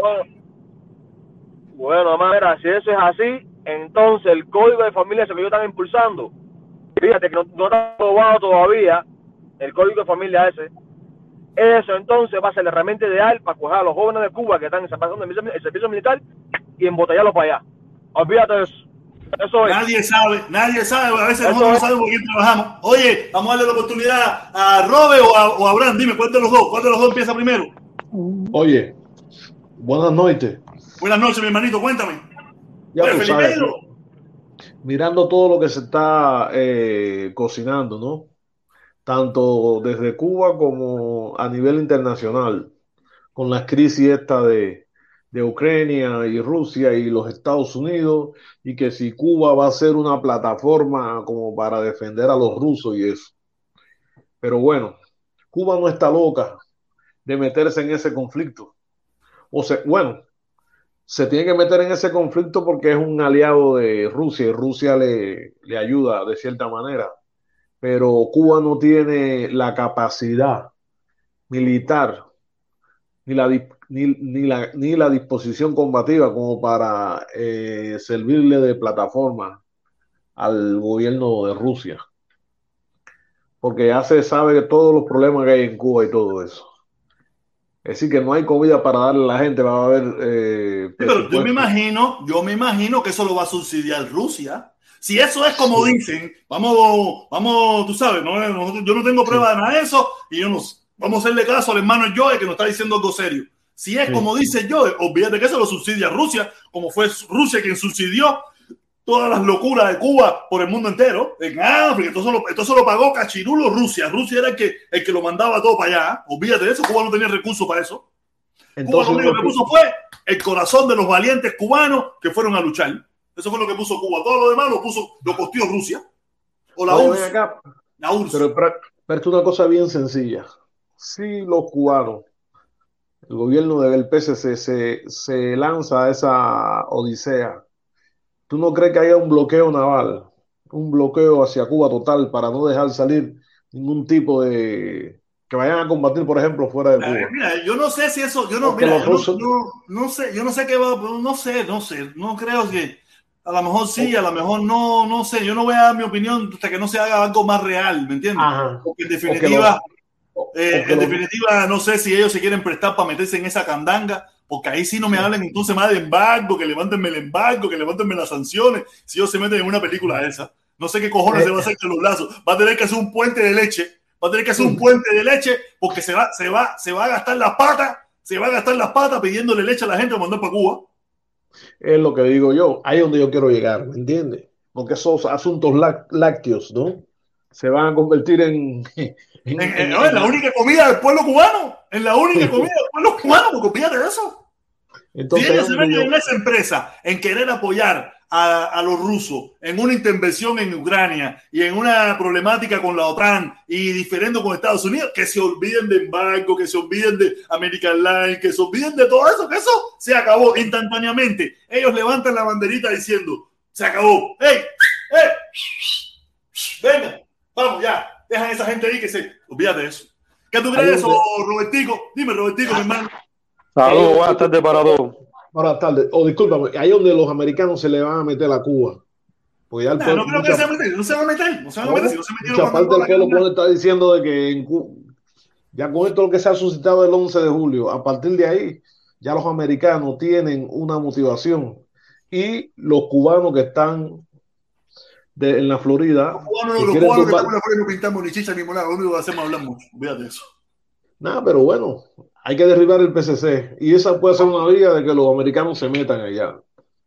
Bueno, si eso es así, entonces el código de familia ese que ellos están impulsando, fíjate que no, no está aprobado todavía el código de familia ese. Eso entonces va a ser la herramienta ideal para coger a los jóvenes de Cuba que están en pasando el servicio- militar y embotellarlos para allá. Olvídate de eso. Eso es. Nadie sabe, nadie sabe. A veces Eso nosotros no sabemos con quién trabajamos. Oye, vamos a darle la oportunidad a Robe o a, o a Abraham. Dime, ¿cuál de los dos? ¿Cuál de los dos empieza primero? Oye, buenas noches. Buenas noches, mi hermanito, cuéntame. Ya Oye, tú sabes, mirando todo lo que se está eh, cocinando, ¿no? Tanto desde Cuba como a nivel internacional, con la crisis esta de, Ucrania y Rusia y los Estados Unidos, y que si Cuba va a ser una plataforma como para defender a los rusos y eso. Pero bueno, Cuba no está loca de meterse en ese conflicto. O sea, bueno, se tiene que meter en ese conflicto porque es un aliado de Rusia y Rusia le ayuda de cierta manera. Pero Cuba no tiene la capacidad militar ni la, ni, ni la, ni la disposición combativa como para eh, servirle de plataforma al gobierno de Rusia. Porque ya se sabe que todos los problemas que hay en Cuba y todo eso. Es decir, que no hay comida para darle a la gente, va a haber... eh, Sí, pero yo me imagino, yo me imagino que eso lo va a subsidiar Rusia. Si eso es como dicen, vamos, vamos, tú sabes, no, Nosotros- yo no tengo prueba de nada de eso y yo no vamos a hacerle caso al hermano Joe que nos está diciendo algo serio. Si es como dice Joe, olvídate que eso lo subsidia Rusia, como fue Rusia quien subsidió todas las locuras de Cuba por el mundo entero, en África, entonces lo, entonces lo pagó Cachirulo Rusia. Rusia era el que, el que lo mandaba todo para allá. Olvídate de eso, Cuba no tenía recursos para eso. Cuba Entonces, lo único que puso fue el corazón de los valientes cubanos que fueron a luchar. Eso fue lo que puso Cuba. Todo lo demás lo puso, lo costeó Rusia. O la Oye, URSS. acá, La URSS. Pero, pero, pero es una cosa bien sencilla. Si los cubanos, el gobierno del PSC se, se lanza a esa odisea, ¿tú no crees que haya un bloqueo naval, un bloqueo hacia Cuba total para no dejar salir ningún tipo de... que vayan a combatir, por ejemplo, fuera de Cuba? mira, yo no sé si eso, yo no, mira, yo no- no, no sé, yo no sé qué va, no sé, no sé, no creo que a lo mejor sí, a lo mejor no, no sé, yo no voy a dar mi opinión hasta que no se haga algo más real, ¿me entiendes? Ajá. Porque en definitiva, eh, en definitiva, no sé si ellos se quieren prestar para meterse en esa candanga, porque ahí sí no me hablen entonces más de embargo, que levántenme el embargo, que levántenme las sanciones, si ellos se meten en una película esa. No sé qué cojones se va a hacer con los lazos. Va a tener que hacer un puente de leche. Va a tener que hacer un puente de leche porque se va, se va, se va a gastar las patas, se va a gastar las patas pidiéndole leche a la gente para mandar para Cuba. Es lo que digo yo. Ahí es donde yo quiero llegar, ¿me entiendes? Porque esos asuntos lácteos, ¿no? Se van a convertir en. [LAUGHS] En, en, en, la única comida del pueblo cubano. En la única [LAUGHS] comida del pueblo cubano, porque de eso. Entonces, si ellos se meten en esa empresa en querer apoyar a, a, los rusos en una intervención en Ucrania y en una problemática con la OTAN y diferendo con Estados Unidos, que se olviden de embargo, que se olviden de American Line, que se olviden de todo eso, que eso se acabó instantáneamente. Ellos levantan la banderita diciendo, se acabó. ¡Ey! ¡Ey! Venga, vamos ya. Dejan a esa gente ahí que se... Olvídate de eso. ¿Qué tú crees de eso, Robertico? Dime, Robertico, mi hermano. Saludos, buenas tardes para todos. Buenas tardes. O oh, discúlpame, ahí donde los americanos se le van a meter a Cuba. Pues ya el pueblo, no creo mucha, que se va a meter, no se va a meter, no se van a meter. Si no se mucha parte del pueblo puede estar diciendo de que en Cuba, ya con esto lo que se ha suscitado el 11 de julio, a partir de ahí, ya los americanos tienen una motivación. Y los cubanos que están de, en la Florida. Los cubanos, los cubanos que están en la Florida no pintamos ni chicha ni molada, lo único que hacemos es hablar mucho. Olvídate de eso. Nada, pero bueno, hay que derribar el PCC. Y esa puede ser una vía de que los americanos se metan allá.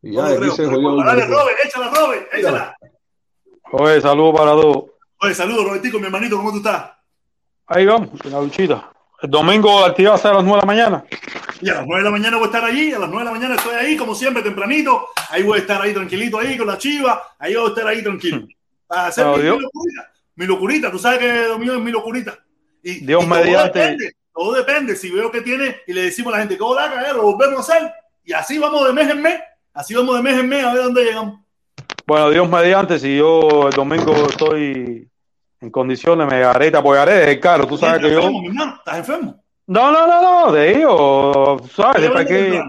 Y ya, no, se jodió. Dale, Robert, échala, Robert, échala. Oye, saludos para todos. Oye, saludos, Robertico, mi hermanito, ¿cómo tú estás? Ahí vamos, en la luchita. El domingo activa a las 9 de la mañana. Y a las 9 de la mañana voy a estar allí, a las 9 de la mañana estoy ahí, como siempre, tempranito. Ahí voy a estar ahí tranquilito, ahí con la chiva. Ahí voy a estar ahí tranquilo. Para hacer no, mi, mi, locurita. Mi locurita, tú sabes que mío es mi locurita. Y, Dios y mediante. Todo depende. Si veo que tiene y le decimos a la gente que hola, caer, lo volvemos a hacer. Y así vamos de mes en mes. Así vamos de mes en mes a ver dónde llegamos. Bueno, Dios mediante, si yo el domingo estoy en condiciones, me haré y te apoyaré desde el carro. Tú sabes que yo. Enfermo, mi hermano? ¿Estás enfermo? No, no, no, no, de ellos, ¿sabes? Después que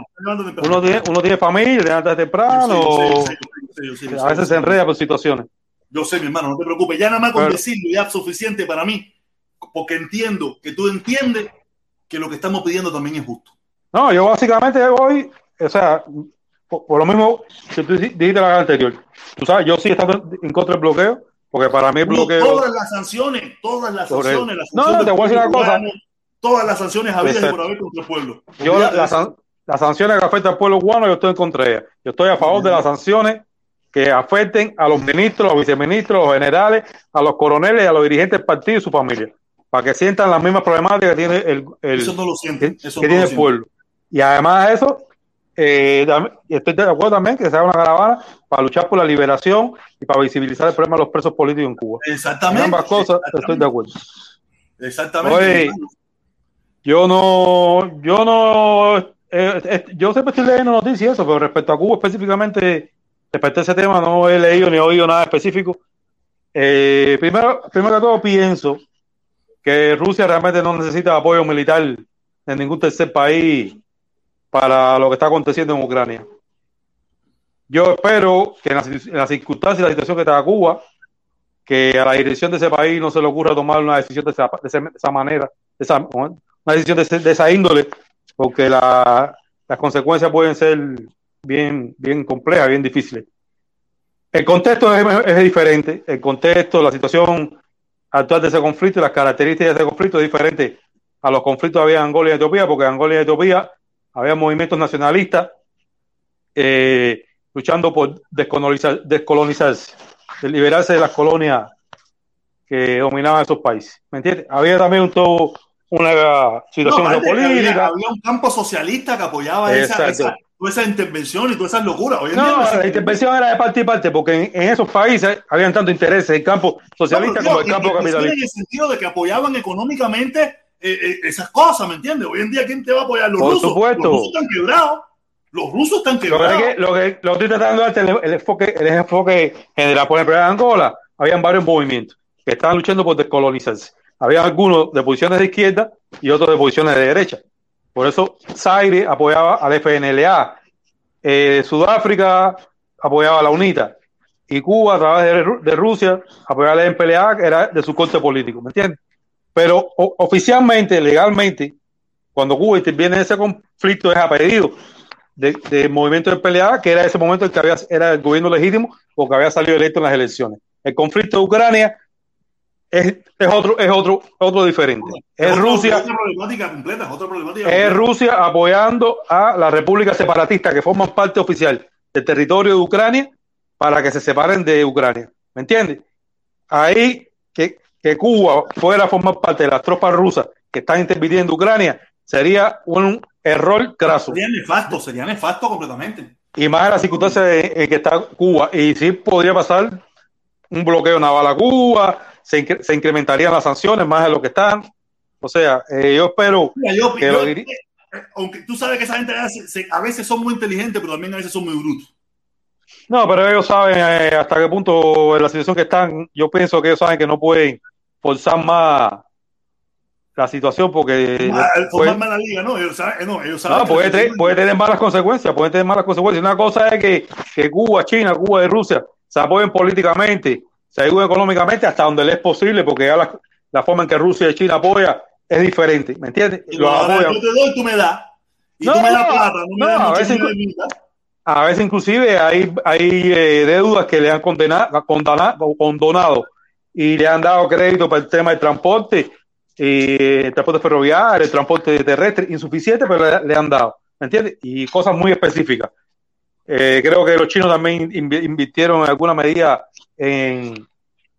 uno tiene, uno tiene familia, temprano, sí, sí, sí, a veces se enreda por situaciones. Yo sé, mi hermano, no te preocupes, ya nada más con Pero, decirlo ya es suficiente para mí, porque entiendo que tú entiendes que lo que estamos pidiendo también es justo. No, yo básicamente voy, o sea, por, por lo mismo que tú dijiste la vez anterior, tú sabes, yo sí he estado en contra del bloqueo, porque para mí el bloqueo... Todas las sanciones, todas las sanciones, las no, no, te voy a decir una cosa. todas las sanciones habidas y por haber contra el pueblo. Yo, la, la, las sanciones que afectan al pueblo cubano, yo estoy en contra de ellas. Yo estoy a favor de las sanciones que afecten a los ministros, a los viceministros, a los generales, a los coroneles a los dirigentes del partido y su familia, para que sientan las mismas problemáticas que tiene el, el eso no lo sienten, que, eso que no tiene lo el pueblo. Y además de eso, eh, estoy de acuerdo también que se haga una caravana para luchar por la liberación y para visibilizar el problema de los presos políticos en Cuba. Exactamente. En ambas cosas estoy de acuerdo. Exactamente. Oye, yo no, yo no, eh, eh, yo siempre estoy leyendo noticias eso, pero respecto a Cuba específicamente, respecto a ese tema, no he leído ni he oído nada específico. Eh, primero, primero que todo, pienso que Rusia realmente no necesita apoyo militar de ningún tercer país para lo que está aconteciendo en Ucrania. Yo espero que en las, las circunstancias y la situación que está Cuba, que a la dirección de ese país no se le ocurra tomar una decisión de esa, de esa, de esa manera, de esa, una decisión de, de esa índole, porque la, las consecuencias pueden ser bien, bien complejas, bien difíciles. El contexto es, es, diferente, el contexto, la situación actual de ese conflicto y las características de ese conflicto es diferente a los conflictos que había en Angola y Etiopía, porque en Angola y Etiopía había movimientos nacionalistas eh, luchando por descolonizar, descolonizarse, de liberarse de las colonias que dominaban esos países. ¿Me entiendes? Había también un todo una situación no, geopolítica. Había un campo socialista que apoyaba esa, esa, toda esa intervención y todas esas locuras. Hoy en no, día la intervención era de parte y parte, porque en, en esos países habían tanto interés en el campo socialista no, como el campo capitalista. En el sentido de que apoyaban económicamente eh, eh, esas cosas, ¿me entiendes? Hoy en día, ¿quién te va a apoyar? Los Por rusos. Supuesto. Los rusos están quebrados. Los rusos están quebrados. Lo que, lo que, lo que estoy tratando de darte el, el, enfoque, el enfoque general. Por ejemplo, en Angola habían varios movimientos que estaban luchando por descolonizarse había algunos de posiciones de izquierda y otros de posiciones de derecha. Por eso Zaire apoyaba al FNLA, eh, Sudáfrica apoyaba a la UNITA y Cuba a través de, de, Rusia apoyaba al MPLA, que era de su corte político, ¿me entiendes? Pero o, oficialmente, legalmente, cuando Cuba interviene en ese conflicto es a pedido del de movimiento de MPLA, que era ese momento en que había, era el gobierno legítimo porque había salido electo en las elecciones. El conflicto de Ucrania es, es otro, es otro, otro diferente. Es Otra- Rusia, Otra problemática completa, es otra problemática. es completa. Rusia apoyando a la república separatista que forman parte oficial del territorio de Ucrania para que se separen de Ucrania. ¿Me entiendes? Ahí que, que Cuba fuera a formar parte de las tropas rusas que están interviniendo en Ucrania sería un error craso. Sería nefasto, sería nefasto completamente. Y más en la circunstancia en que está Cuba. Y sí podría pasar un bloqueo naval a Cuba, se, incre- se incrementarían las sanciones más de lo que están. O sea, eh, yo espero Mira, yo- que yo- lo diri- eh, aunque tú sabes que esa gente a veces son muy inteligentes, pero también a veces son muy brutos. No, pero ellos saben eh, hasta qué punto en la situación que están. Yo pienso que ellos saben que no pueden forzar más la situación porque Ah, pues, Formar mala liga, no, ellos saben, no, ellos saben no, que- puede, tener, puede tener malas consecuencias, puede tener malas consecuencias. Una cosa es que, que Cuba, China, Cuba y Rusia se apoyen políticamente, se ayuden económicamente hasta donde les es posible, porque ya la, la forma en que Rusia y China apoya es diferente, ¿me entiendes? Y Los ahora apoyan. yo te doy, tú me das. Y No, tú me das plata, no me no, das a veces-. A veces inclusive hay, hay eh, deudas que le han condenado, condenado, condonado y le han dado crédito para el tema del transporte, eh, el transporte ferroviario, el transporte terrestre, insuficiente, pero le, le han dado, ¿me entiendes? Y cosas muy específicas. Eh, creo que los chinos también invi- invirtieron en alguna medida en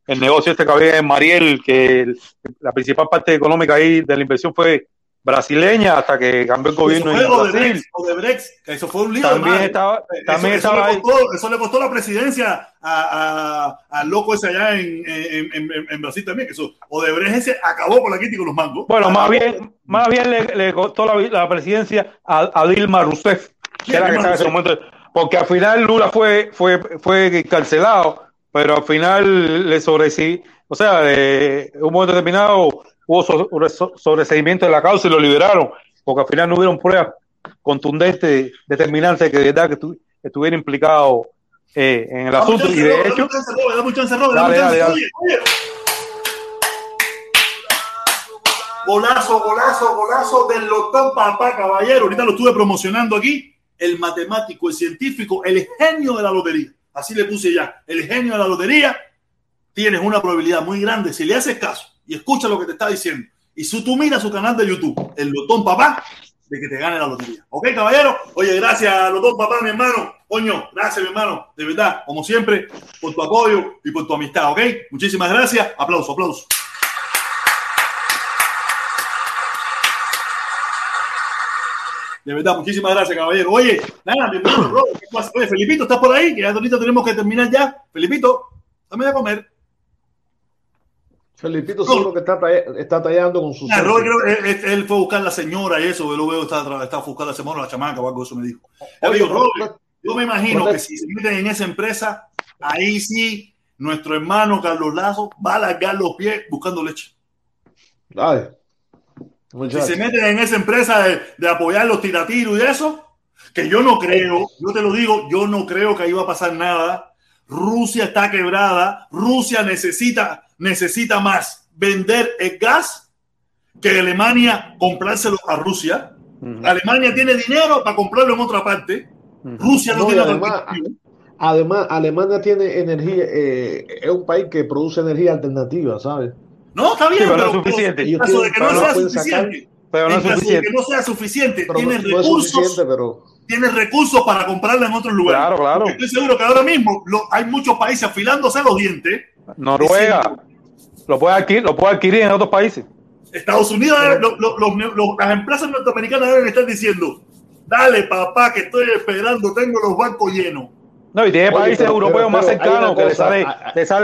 el negocio este que había en Mariel, que el- la principal parte económica ahí de la inversión fue brasileña hasta que cambió el gobierno Eso en fue Brasil. Odebrecht, eso fue un lío. También estaba, Eso- también eso, estaba le ahí. costó, eso le costó la presidencia a- a- loco ese allá en, en, en- en- en Brasil también. Que eso, Odebrecht ese acabó con la Kitty con los mangos. Bueno, más bien, más bien le, le costó la, la presidencia a, a Dilma Rousseff, que era la que estaba en ese momento, porque al final Lula fue, fue, fue encarcelado, pero al final le sobrecí, o sea, eh, en un momento determinado hubo so- so- sobreseimiento de la causa y lo liberaron, porque al final no hubieron pruebas contundentes, determinantes que de verdad que, estu- que estuviera implicado eh, en el asunto, y de hecho. Golazo, golazo, golazo del Lotón Papá Caballero. Ahorita lo estuve promocionando aquí. El matemático, el científico, el genio de la lotería. Así le puse ya. El genio de la lotería. Tienes una probabilidad muy grande. Si le haces caso y escucha lo que te está diciendo. Y si tú miras su canal de YouTube, el Lotón Papá, de que te gane la lotería. ¿Ok, caballero? Oye, gracias, Lotón Papá, mi hermano. Coño, gracias, mi hermano. De verdad, como siempre, por tu apoyo y por tu amistad. ¿Ok? Muchísimas gracias. Aplauso, aplauso. De verdad, muchísimas gracias, caballero. Oye, nada, mi hermano, bro, ¿qué pasa? Oye, Felipito, ¿estás por ahí? Que ya ahorita tenemos que terminar ya. Felipito, dame de comer. Felipito seguro que está, está tallando con su Ah, selfie. Robert, creo que él, él fue a buscar la señora y eso, yo lo veo, está, está buscando a la señora, la chamaca o algo, eso me dijo. Oye, digo, Robert, yo me imagino que si se meten en esa empresa, ahí sí, nuestro hermano Carlos Lazo va a largar los pies buscando leche. Ay, Si se meten en esa empresa de, de apoyar los tiratiros y eso, que yo no creo, yo te lo digo, yo no creo que ahí va a pasar nada. Rusia está quebrada, Rusia necesita, necesita más vender el gas que Alemania comprárselo a Rusia. Ujú, Alemania tiene dinero para comprarlo en otra parte. ujú. Rusia no, No, tiene además. Además, Alemania tiene energía, eh, es un país que produce energía alternativa, ¿sabes? No, está bien, Sí, pero no pero- suficiente. En caso de que Pero no no sea suficiente, Pero no en es caso de suficiente. que no sea suficiente, Pero no, tiene no es recursos suficiente, pero tiene recursos para comprarla en otros lugares. Claro, claro. Porque Estoy seguro que ahora mismo lo- hay muchos países afilándose los dientes. Noruega lo puede adquirir, lo puede adquirir en otros países. Estados Unidos, lo- lo- las empresas norteamericanas deben estar diciendo, dale papá, que estoy esperando, tengo los bancos llenos. No, y tiene Oye, países pero- europeos pero- más cercanos que le sale,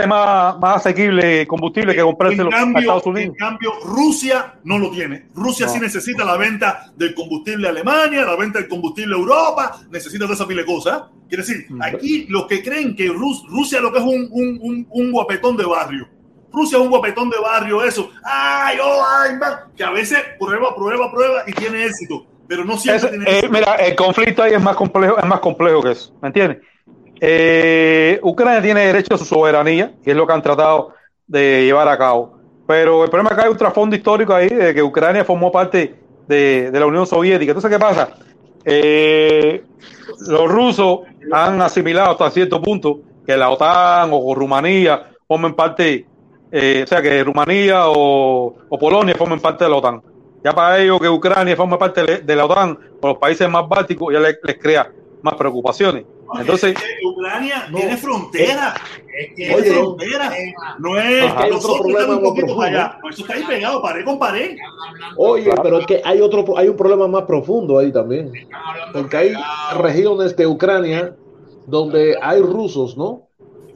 le más, más asequible combustible que comprárselo en, a cambio, Estados en Unidos. cambio, Rusia no lo tiene. Rusia No. sí necesita la venta del combustible a Alemania, la venta del combustible a Europa, necesita toda esa pila de cosas. Quiere decir, Mm. aquí los que creen que Rus- Rusia lo que es un, un, un, un guapetón de barrio. Rusia es un guapetón de barrio, eso. Ay, oh, ay, man. Que a veces prueba, prueba, prueba y tiene éxito. Pero no siempre Ese- tiene eh, mira, el conflicto ahí es más complejo, es más complejo que eso, ¿me entiendes? Eh, Ucrania tiene derecho a su soberanía, y es lo que han tratado de llevar a cabo. Pero el problema es que hay un trasfondo histórico ahí de que Ucrania formó parte de, la Unión Soviética. Entonces, ¿qué pasa? Eh, los rusos han asimilado hasta cierto punto que la OTAN o Rumanía formen parte, eh, o sea, que Rumanía o, Polonia formen parte de la OTAN. Ya para ellos que Ucrania forme parte de, la OTAN o los países más bálticos ya les crea más preocupaciones. Entonces, Ucrania No. tiene frontera. Es que Tiene Oye, frontera. No es Ajá. Otro problema un poquito allá. Eso está ahí pegado, pared con pared. Oye, pero es que hay otro, hay un problema más profundo ahí también, porque hay regiones de Ucrania donde hay rusos, ¿no?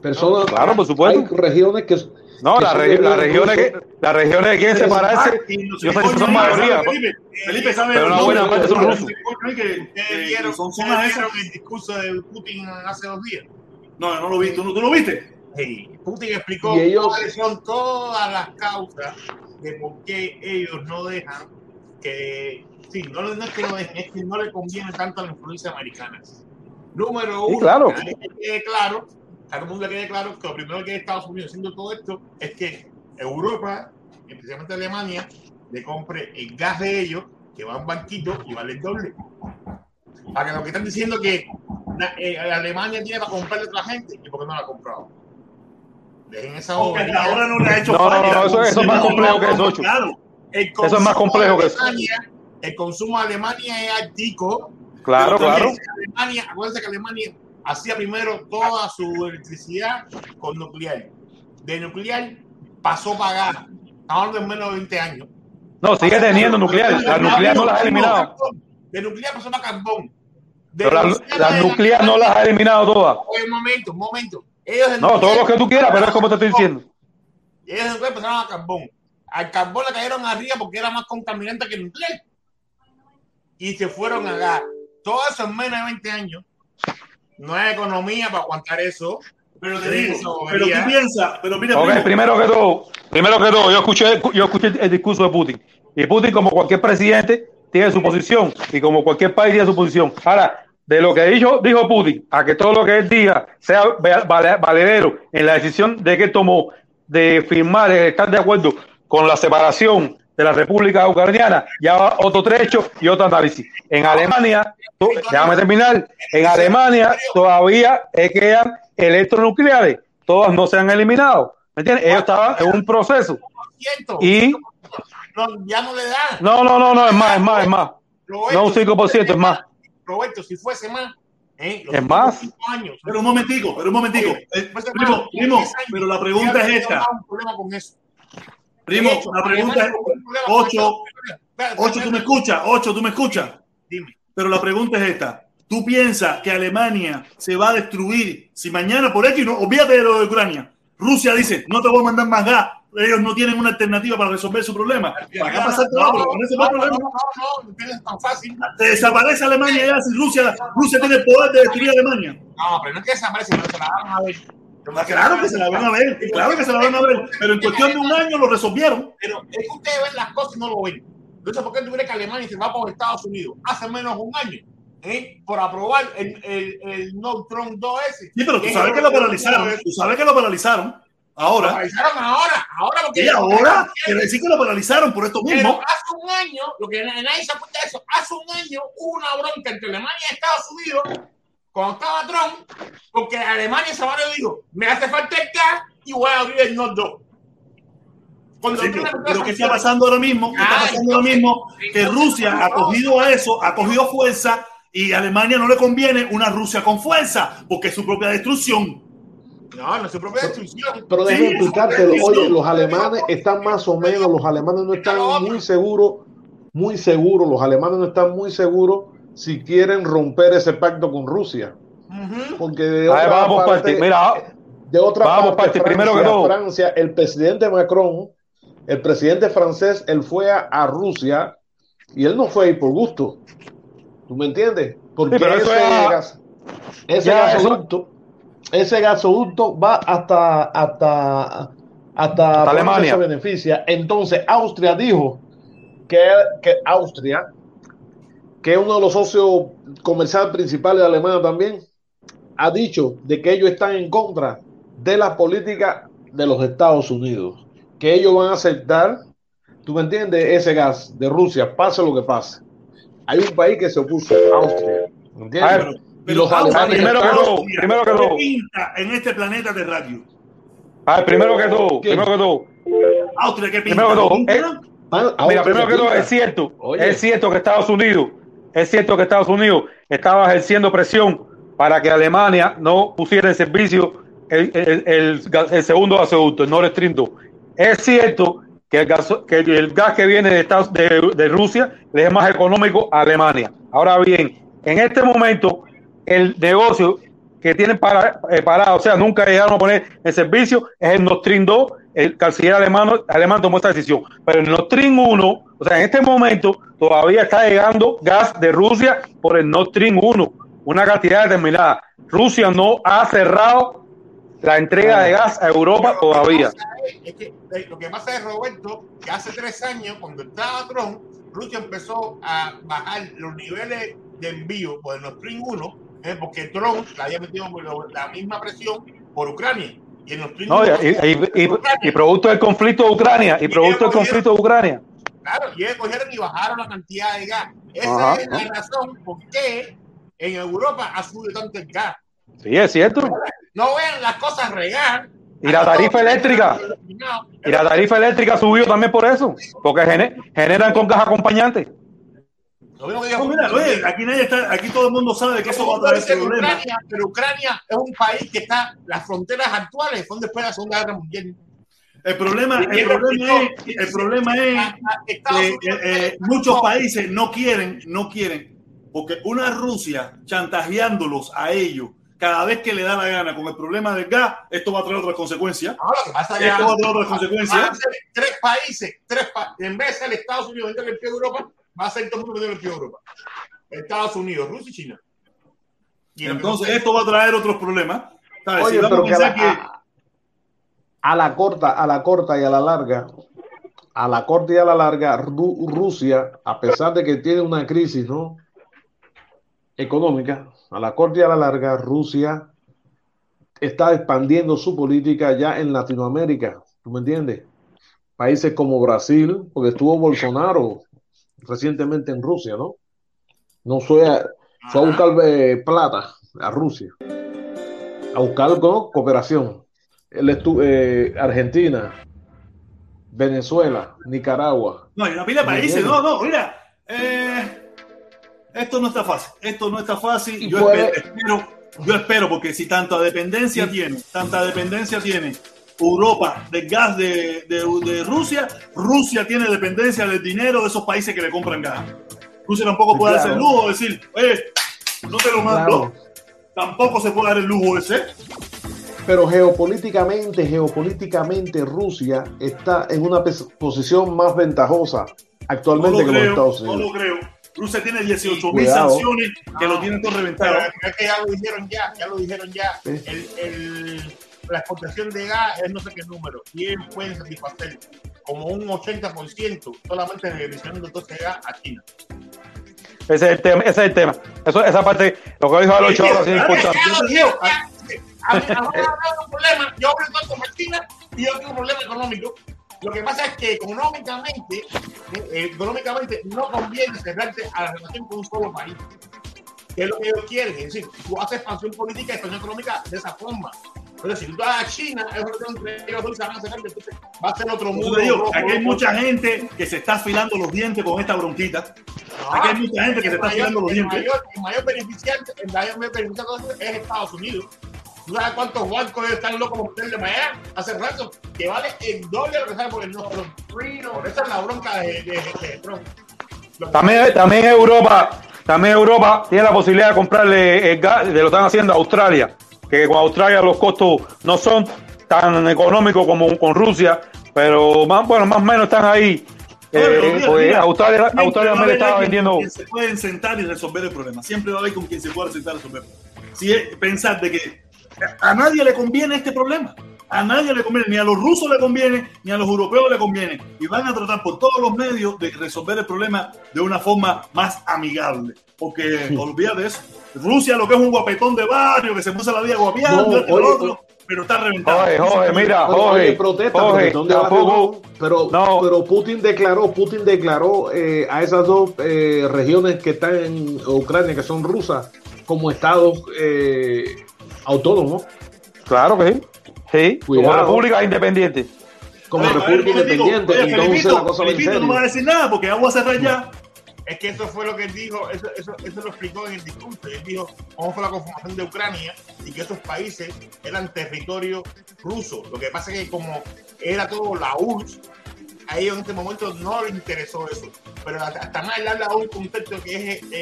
Personas, Claro, por supuesto. hay regiones que no, las las rusos. regiones que las regiones que quieren separarse, sé yo sé que son mayoría. Felipe, Felipe sabe Pero una buena no, parte son rusos. ¿qué coño hay que- ¿Ustedes que vieron, son zonas el discurso de Putin hace dos días? No, no lo vi. ¿Tú, no- tú lo viste? Sí, Putin explicó ellos- cuáles son todas las causas de por qué ellos no dejan que, sí, no, no es que no dejen, es que no le conviene tanto a la influencia americana. Número Sí, uno, claro. que quede claro, a todo el mundo le quede claro que lo primero que Estados Unidos haciendo todo esto es que Europa, especialmente Alemania, le compre el gas de ellos, que va a un banquito y vale el doble. Para que lo que están diciendo que na- eh, Alemania tiene para comprarle a otra gente, ¿y por qué no la ha comprado? Dejen esa Porque bobería. hasta ahora no le ha hecho No, no, falta. no, eso- eso es más complejo que eso. Claro. El Eso es más consumo complejo de que eso. Alemania, El consumo de Alemania es altico. Claro, claro. Alemania, acuérdense que Alemania hacía primero toda su electricidad con nuclear. De nuclear pasó a pagar. Estamos hablando en menos de 20 años. No, sigue teniendo nuclear. La nuclear no las ha eliminado. De nuclear pasó para carbón. De Pero la, nuclear la de- no las ha eliminado todas. Oye, un momento, un momento. Ellos de No, todo lo que tú quieras, pero es como te estoy diciendo. Ellos de nuclear pasaron a carbón. Al carbón le cayeron arriba porque era más contaminante que el nuclear. Y se fueron a gas. Todo eso en menos de 20 años. No hay economía para aguantar eso. Pero te Sí, digo, eso, pero tú piensas, pero mira, Ok, primo, primero que todo, primero que todo, yo escuché, yo escuché el discurso de Putin. Y Putin, como cualquier presidente, tiene su posición. Y como cualquier país tiene su posición. Ahora, de lo que dijo, dijo Putin, a que todo lo que él diga sea vale- vale- valedero en la decisión de que tomó de firmar, de estar de acuerdo con la separación de la República Ucraniana, ya va otro trecho y otro análisis. En Alemania, déjame terminar, en Alemania todavía quedan electronucleares, todas no se han eliminado. ¿Me entiendes? Ellos estaban en un proceso. Y No, ya no le da. no, no, no, no, es más, es más, es más. Roberto, No un 5%, es más. Roberto, si fuese más. ¿eh? Es más. años, pero un momentico, pero un momentico. Eh, primo, primo, 10 años, pero la pregunta es esta. Primo, la pregunta es, Ocho, Ocho, tú me escuchas, Ocho, tú me escuchas. Dime. Pero la pregunta es esta. ¿Tú piensas que Alemania se va a destruir si mañana por X, no, olvídate de lo de Ucrania, Rusia dice, no te voy a mandar más gas, ellos no tienen una alternativa para resolver su problema? ¿Para qué pasar No, no, no, no, fácil. Desaparece Alemania ya si Rusia, Rusia tiene el poder de destruir Alemania. No, pero no es que desaparece, pero se la van a ver. Ah, Claro que se la van a ver, claro que se la van a ver, pero en cuestión de un año lo resolvieron. Pero es que ustedes ven las cosas y no lo ven. Entonces, ¿por qué tú crees que Alemania se va por Estados Unidos hace menos de un año? ¿eh? Por aprobar el, el, el No Trump 2S. Sí, pero tú sabes que lo paralizaron, tú sabes que lo paralizaron. Lo Ahora, paralizaron ahora, ahora porque... y ahora, quiere decir que lo paralizaron por esto Pero mismo. hace un año, lo que nadie se apunta de eso, hace un año hubo una bronca entre Alemania y Estados Unidos cuando estaba Trump, porque Alemania se va dijo, me hace falta el gas y voy a abrir el Nord 2. Cuando Sí, Trump pero, empezó pero a ¿qué está pasando ahora mismo? ¿Qué está pasando ahora entonces- mismo? Que Rusia ha cogido a eso, ha cogido fuerza y a Alemania no le conviene una Rusia con fuerza porque es su propia destrucción. No, no es su propia destrucción. Pero Sí, déjame eso explicártelo. Oye, los alemanes están más o menos, los alemanes no están muy seguros, muy seguros, los alemanes no están muy seguros si quieren romper ese pacto con Rusia. Porque de otra vamos por parte, parte. Mira, de otra vamos parte, parte. Primero que Francia, todo. Francia, el presidente Macron, el presidente francés, él fue a, a Rusia y él no fue ahí por gusto. ¿Tú me entiendes? Porque Sí, ese, ya- gas- ese ya gasoducto, ese gasoducto va hasta hasta hasta, Alemania. se beneficia. Entonces Austria dijo que, que Austria, que es uno de los socios comerciales principales de Alemania también, ha dicho de que ellos están en contra de la política de los Estados Unidos, que ellos van a aceptar, tú me entiendes, ese gas de Rusia, pase lo que pase. Hay un país que se opuso, Austria, ¿me entiendes? A ver, y los Pero alemanes primero que todo, primero que ¿qué todo. pinta en este planeta terráqueo? A ver, primero que todo, primero que todo, Austria, ¿qué pinta? Primero que todo, ¿Pinta? eh, Ah, Mira, primero que todo, es cierto, Oye. es cierto que Estados Unidos, es cierto que Estados Unidos estaba ejerciendo presión para que Alemania no pusiera en servicio el, el- segundo gasoducto, el Nord Stream 2. Es cierto que el, gas que viene de, Estados, de, de Rusia le es más económico a Alemania. Ahora bien, en este momento, el negocio que tienen para, eh, parado, o sea, nunca llegaron a poner en servicio, es el Nord Stream 2. El canciller alemán, alemán tomó esta decisión. Pero el Nord Stream 1, o sea, en este momento todavía está llegando gas de Rusia por el Nord Stream 1, una cantidad determinada. Rusia no ha cerrado la entrega de gas a Europa todavía. Es que eh, lo que pasa es, Roberto, que hace tres años, cuando estaba Trump, Rusia empezó a bajar los niveles de envío por el Nord Stream 1, eh, porque Trump le había metido la misma presión por Ucrania. Y el Nord Stream No, y, 1 y- y- y producto del conflicto de Ucrania, y producto del conflicto de Ucrania. Claro, y ellos cogieron y bajaron la cantidad de gas. Esa Ajá. es la razón por qué en Europa ha subido tanto el gas. Sí, es cierto. No vean las cosas regar. Y la tarifa eléctrica. Y la tarifa eléctrica subió también por eso, porque gene- generan con gas acompañante. Lo mismo que dijo No, mira, oye, aquí, nadie está, aquí todo el mundo sabe que eso va a traer problemas. Ucrania, pero Ucrania es un país que está, las fronteras actuales son después de la Segunda Guerra Mundial. El problema, el problema es, el problema es que eh, eh, muchos países no quieren, no quieren, porque una Rusia chantajeándolos a ellos cada vez que le da la gana con el problema del gas, esto va a traer otras consecuencias. Ahora, que pasa que Esto va a traer otras consecuencias. tres países, tres pa- en vez de Estados Unidos entre el pie de Europa, va a ser todo el mundo entre el pie de Europa. Estados Unidos, Rusia y China. Y que Entonces, esto va a traer otros problemas. ¿Sabes? Oye, Si vamos pero a que a la, pensar que- a- la corta, a la corta y a la larga, a la corta y a la larga, Ru- Rusia, a pesar de que tiene una crisis, ¿no? económica, a la corta y a la larga, Rusia está expandiendo su política ya en Latinoamérica, ¿tú me entiendes? Países como Brasil, porque estuvo Bolsonaro recientemente en Rusia, ¿no? No fue a, fue a buscar eh, plata a Rusia, a buscar ¿no? cooperación. Eh, Argentina, Venezuela, Nicaragua. No, hay una pila de países. No, no, mira. eh, esto no está fácil. Esto no está fácil. Yo puede- espero, yo espero, porque si tanta dependencia tiene, tanta dependencia tiene Europa del gas de, de- de Rusia, Rusia tiene dependencia del dinero de esos países que le compran gas. Rusia tampoco puede Claro. hacer lujo de decir, oye, no te lo mando. Claro. Tampoco se puede dar el lujo ese. Pero geopolíticamente, geopolíticamente Rusia está en una posición más ventajosa No actualmente lo que los creo, Estados no Unidos. lo creo. Rusia tiene 18 mil sanciones que lo tienen todo Pero reventado. es que ya lo dijeron ya, ya lo dijeron ya. Sí. El, el- la exportación de gas es no sé qué número. Y ellos pueden satisfacer como un 80% solamente realizando todo ese gas a China. Ese es el tema, ese es el tema. Eso, esa parte, lo que dijo ahora sí es importante. A mí a mí un problema. Yo hablo con China y yo tengo un problema económico. Lo que pasa es que económicamente, eh, eh, económicamente no conviene cerrarte a la relación con un solo país. Que es lo que ellos quieren. Es decir, tú haces expansión política y expansión económica de esa forma. Pero si tú vas a China, es entre ellos dos van a cerrar, entonces va a ser otro mundo. digo, aquí hay mucha gente que se está afilando los dientes con esta bronquita. Ah, Aquí hay mucha gente que se está mayor- afilando los el dientes. mayor- El mayor beneficiante, el mayor beneficiante es Estados Unidos. ¿Tú sabes cuántos bancos están locos por meterle para allá? Hace rato, que vale el doble lo que sale por el no Por esa es la bronca de, de, de Trump. También, también Europa, también Europa tiene la posibilidad de comprarle el gas, de lo están haciendo a Australia, que con Australia los costos no son tan económicos como con Rusia, pero más, bueno, más o menos están ahí. Bueno, Eh, mira, pues mira, Australia, Australia me estaba vendiendo. se pueden sentar y resolver el problema. Siempre va a haber con quien se pueda sentar y resolver. Si es pensar de que a nadie le conviene este problema. A nadie le conviene, ni a los rusos le conviene, ni a los europeos le conviene. Y van a tratar por todos los medios de resolver el problema de una forma más amigable. Porque olvídate de eso. Rusia lo que es un guapetón de barrio que se puso la vida guapeando, No, oye, otro, pero está reventado. Jorge, Jorge, mira, Pero, Jorge, oye, protesta, Jorge, ¿dónde tampoco, pero, no. pero Putin declaró, Putin declaró eh, a esas dos eh, regiones que están en Ucrania, que son rusas, como estados eh, autónomos. claro que sí. Sí, como república independiente. Como república Felipito, independiente, oye, entonces Felipito, la cosa va en Felipito, no me va a serio. decir nada porque voy a cerrar ya. Es que eso fue lo que él dijo, eso, eso, eso lo explicó en el discurso. Él dijo cómo fue la conformación de Ucrania y que esos países eran territorio ruso. Lo que pasa es que como era todo la URSS, a ellos en este momento no les interesó eso. Pero hasta hasta más él habla de un concepto que es el,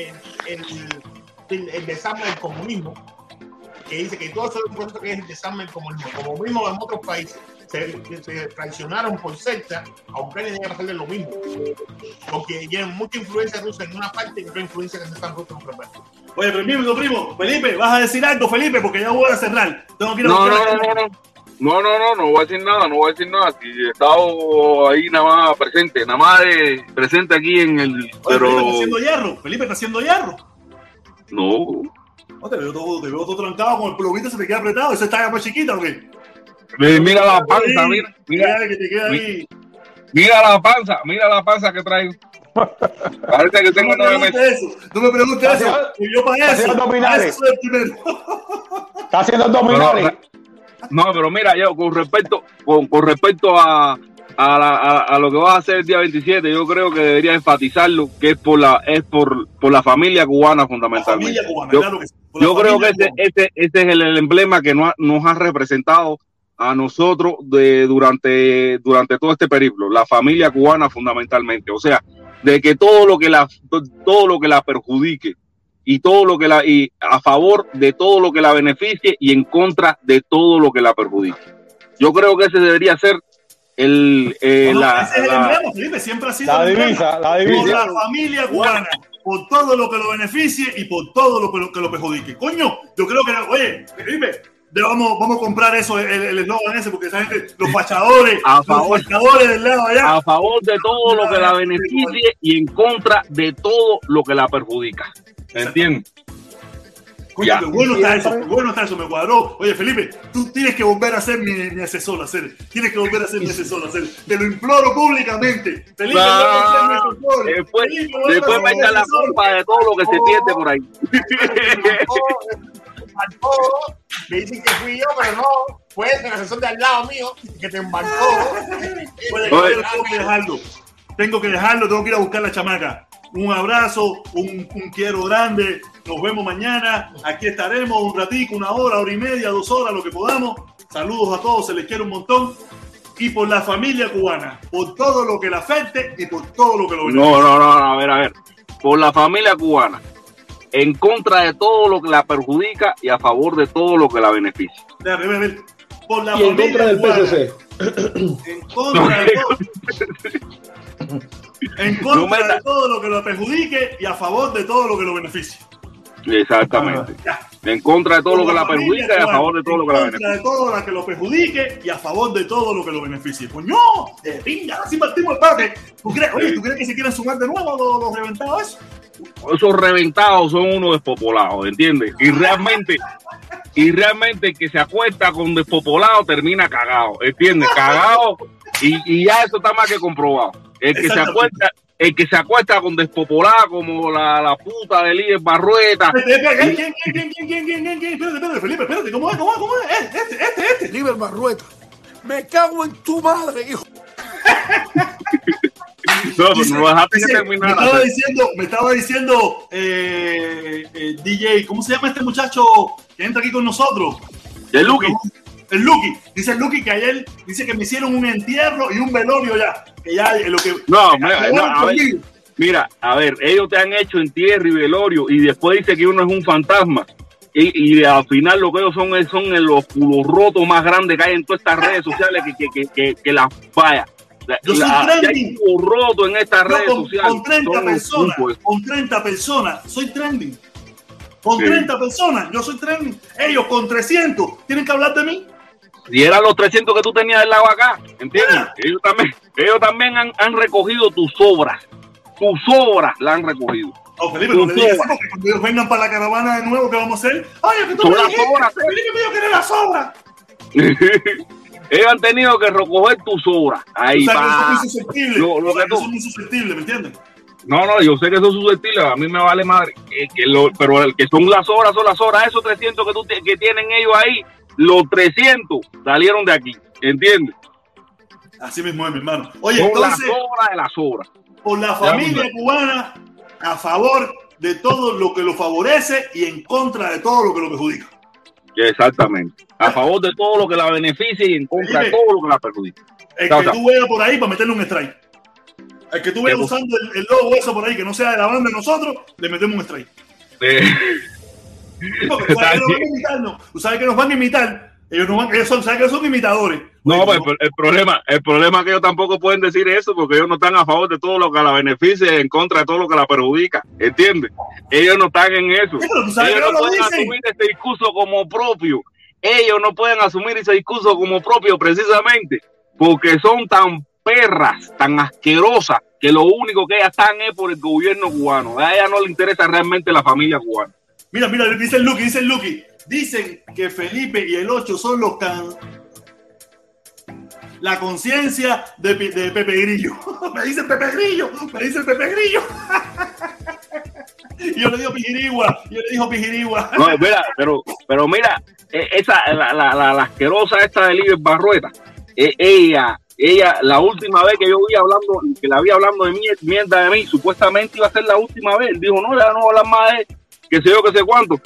el, el, el desarme del comunismo, que dice que todo eso es un concepto que es el desarme comunismo. Como mismo en otros países se, se traicionaron por secta, a Ucrania tiene que pasarle lo mismo porque tienen mucha influencia rusa en una parte y otra influencia que se están rusa en otra parte. Oye, primo, primo, Felipe, vas a decir algo, Felipe, porque ya voy a cerrar. Tengo que ir a No, no, no, no. No, no, no, no voy a decir nada, no voy a decir nada. Si he estado ahí nada más presente, nada más de presente aquí en el. Oye, Pero Felipe está haciendo hierro. Felipe está haciendo hierro. no. No, te veo todo, te veo todo trancado con el plumito, se te queda apretado. ¿Eso está más chiquita o qué? Mira la panza, Ahí, mira, mira, que te queda ahí. mira la panza, mira la panza que traigo. [LAUGHS] Parece que No tengo me nueve meses. preguntes eso. No me preguntes Está eso. haciendo- Que yo para está eso. haciendo abdominales. el primero. Está haciendo abdominales. No, pero mira, yo con respecto, con, con respecto a, a, la- a- a lo que vas a hacer el día 27, yo creo que debería enfatizarlo, que es por la, es por, por la familia cubana fundamentalmente. familia cubana, Yo- claro que sí. Por la Yo creo que ese, ese, ese es el, el emblema que nos ha, nos ha representado a nosotros de, durante, durante todo este periplo, la familia cubana fundamentalmente. O sea, de que todo lo que la, todo lo que la perjudique y todo lo que la, y a favor de todo lo que la beneficie y en contra de todo lo que la perjudique. Yo creo que ese debería ser el, eh, No, no, la, ese es el la- emblema, Felipe, siempre ha sido La divisa, por la familia cubana, por todo lo que lo beneficie y por todo lo que lo, que lo perjudique. Coño, yo creo que, oye, Felipe, de- vamos, vamos a comprar eso, el el eslogan ese, porque esa gente, los fachadores, A los favor. fachadores del lado allá. a favor de todo lo que la beneficie y en contra de todo lo que la perjudica. ¿Entiendes? Coño, ya. qué bueno está eso, qué bueno está eso, me cuadró. Oye, Felipe, tú tienes que volver a ser mi, mi asesor, hacer, tienes que volver a ser mi asesor, hacer. Te lo imploro públicamente. Felipe, Ah, ser mi asesor. Después, Felipe, después me echa la culpa de todo lo que se pierde por ahí. embarcó, me dicen que fui yo, pero no, fue el asesor de al lado mío que te embarcó. Oye, Oye. caballero, tengo que dejarlo. Tengo que dejarlo, tengo que ir a buscar la chamaca. Un abrazo, un, un quiero grande. Nos vemos mañana. Aquí estaremos un ratico, una hora, hora y media, dos horas, lo que podamos. Saludos a todos, se les quiere un montón. Y por la familia cubana, por todo lo que la afecte y por todo lo que lo beneficie. No, no, no, no, a ver, a ver. Por la familia cubana, en contra de todo lo que la perjudica y a favor de todo lo que la beneficia. Déjame ver, ver. Por la Y en contra del cubana, PSC. En contra de todo. [LAUGHS] En No contra de todo lo que lo perjudique y a favor de todo lo que lo beneficie. Exactamente. Ya. En contra de todo lo que la perjudica y a favor de todo lo que la En contra beneficia. de todo lo que lo perjudique y a favor de todo lo que lo beneficie. Coño, de pinga, así partimos el parque. ¿Tú crees, oye, ¿tú crees que se quieren sumar de nuevo los, los reventados esos? Reventados son unos despopolados, ¿entiendes? Y realmente, y realmente el que se acuesta con despopolado termina cagado, ¿entiendes? Cagado y, y ya eso está más que comprobado. El que se acuesta, el que se acuesta con despopolada como la, la puta de Líder Barrueta, Espérate, espérate, ¿Quién, quién, quién, quién, quién, quién, quién, quién? Espérate, espérate, Felipe, espérate, ¿cómo es? ¿Cómo es? ¿Cómo es? Este, este, este. Liber Barrueta. Me cago en tu madre, hijo. [LAUGHS] no, pero Dice- no dejaste que dice, me terminara. estaba diciendo, me estaba diciendo eh, eh, DJ, ¿cómo se llama este muchacho que entra aquí con nosotros? El Lucky, El Lucky. Dice el Lucky que ayer dice que me hicieron un entierro y un velorio ya. Que ya lo que. No, mira, no, a ver. Mira, a ver, ellos te han hecho entierro y velorio y después dice que uno es un fantasma. Y, y al final lo que ellos son es- son los culos rotos más grandes que hay en todas estas redes sociales que, que, que, que, las vaya. La- Yo soy trending. rotos en estas redes con, sociales. con 30 Son unos personas, con 30 personas, soy trending. Con Sí. 30 personas, yo soy trending. Ellos con 300, ¿tienen que hablar de mí? Y eran los 300 que tú tenías del lado acá, ¿entiendes? Ah. Ellos también, ellos también han, han recogido tus obras. Tus obras la han recogido. No, Felipe, no le digas eso, porque cuando ellos vengan para la caravana de nuevo, ¿qué vamos a hacer? Ay, es que tú Son me las dijiste, obras, eh. Felipe me dijo que eran las obras. [LAUGHS] ellos han tenido que recoger tus obras. Ahí o sea, va. muy susceptible. Lo- lo o sea, que que tú- eso es muy susceptible, ¿me entiendes? No, no, yo sé que son susceptibles, a mí me vale madre. Que, que lo- pero el que son las horas, son las horas. Esos 300 que, tú, que tienen ellos ahí, los 300 salieron de aquí, ¿entiendes? Así mismo es, mi hermano. Oye, Son entonces, las obras de las obras. por la familia cubana, a favor de todo lo que lo favorece y en contra de todo lo que lo perjudica. Exactamente. A favor de todo lo que la beneficia y en contra de todo lo que la perjudica. El que tú veas por ahí para meterle un strike. El que tú veas Qué usando el, el logo eso por ahí que no sea de la banda de nosotros, le metemos un strike. Eh, Porque tú sabes que nos van a imitar, ¿no? Sabes que nos van a imitar. Ellos, no van, ellos son, sabes que son imitadores. No, pues, el, el problema, el problema es que ellos tampoco pueden decir eso porque ellos no están a favor de todo lo que la beneficia y en contra de todo lo que la perjudica, ¿entiendes? Ellos no están en eso. Pero tú sabes Ellos que no pueden dicen. asumir ese discurso como propio. Ellos no pueden asumir ese discurso como propio precisamente porque son tan perras, tan asquerosas, que lo único que ellas están es por el gobierno cubano. A ellas no le interesa realmente la familia cubana. Mira, mira, dice el Lucky, dice el Lucky. Dicen que Felipe y el 8 son los can... La conciencia de, Pepe Grillo. [LAUGHS] me dicen Pepe Grillo, me dicen Pepe Grillo. [LAUGHS] yo le digo Pijirigua, yo le digo Pijirigua. [LAUGHS] No, mira, pero, pero mira, eh, esa, la, la, la, asquerosa esta de Liber Barrueta, eh, ella, ella, la última vez que yo vi hablando, que la vi hablando de mier- mierda de mí, supuestamente iba a ser la última vez. Él dijo, no, ya no voy a hablar más de que sé yo, que sé cuánto.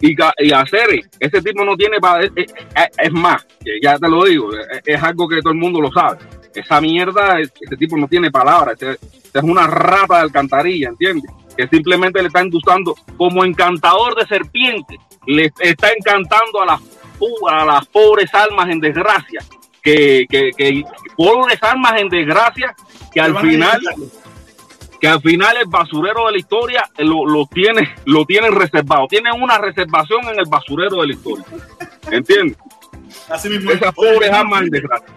Y, y hacer, ese tipo no tiene para. Es, es- es más, ya te lo digo, es, es algo que todo el mundo lo sabe. Esa mierda, ese tipo no tiene palabras, es una rata de alcantarilla, ¿entiendes? Que simplemente le está endulzando como encantador de serpiente, le está encantando a las, a las pobres almas en desgracia, que, que, que pobres almas en desgracia, que al final. Que al final el basurero de la historia eh, lo, lo tiene lo tienen reservado tienen una reservación en el basurero de la historia ¿entiendes? Así mismo. es. esas pobres en desgracia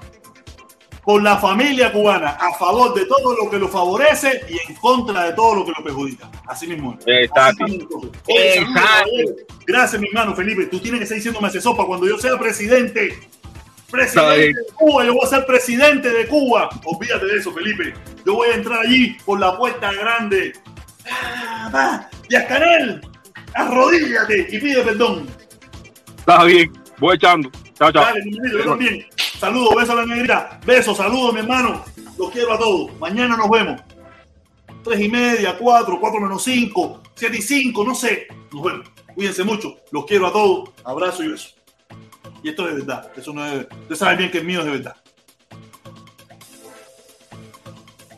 Por la familia cubana, a favor de todo lo que lo favorece y en contra de todo lo que lo perjudica. Así mismo. Exacto. Así mismo Exacto. Gracias, mi hermano Felipe. Tú tienes que seguir diciéndome ese sopa cuando yo sea presidente. Presidente de Cuba, yo voy a ser presidente de Cuba. Olvídate de eso, Felipe. Yo voy a entrar allí por la puerta grande. Ah, va. Díaz Canel, arrodíllate y pide perdón. está bien voy echando chao chao Dale, mi yo también. Saludos, besos a la negrita. Besos, saludos, mi hermano. Los quiero a todos. Mañana nos vemos. Tres y media, cuatro, cuatro menos cinco, siete y cinco, no sé. Nos vemos. Cuídense mucho. Los quiero a todos. Abrazo y beso. Y esto es de verdad. Eso no es. Usted sabe bien que el mío es de verdad.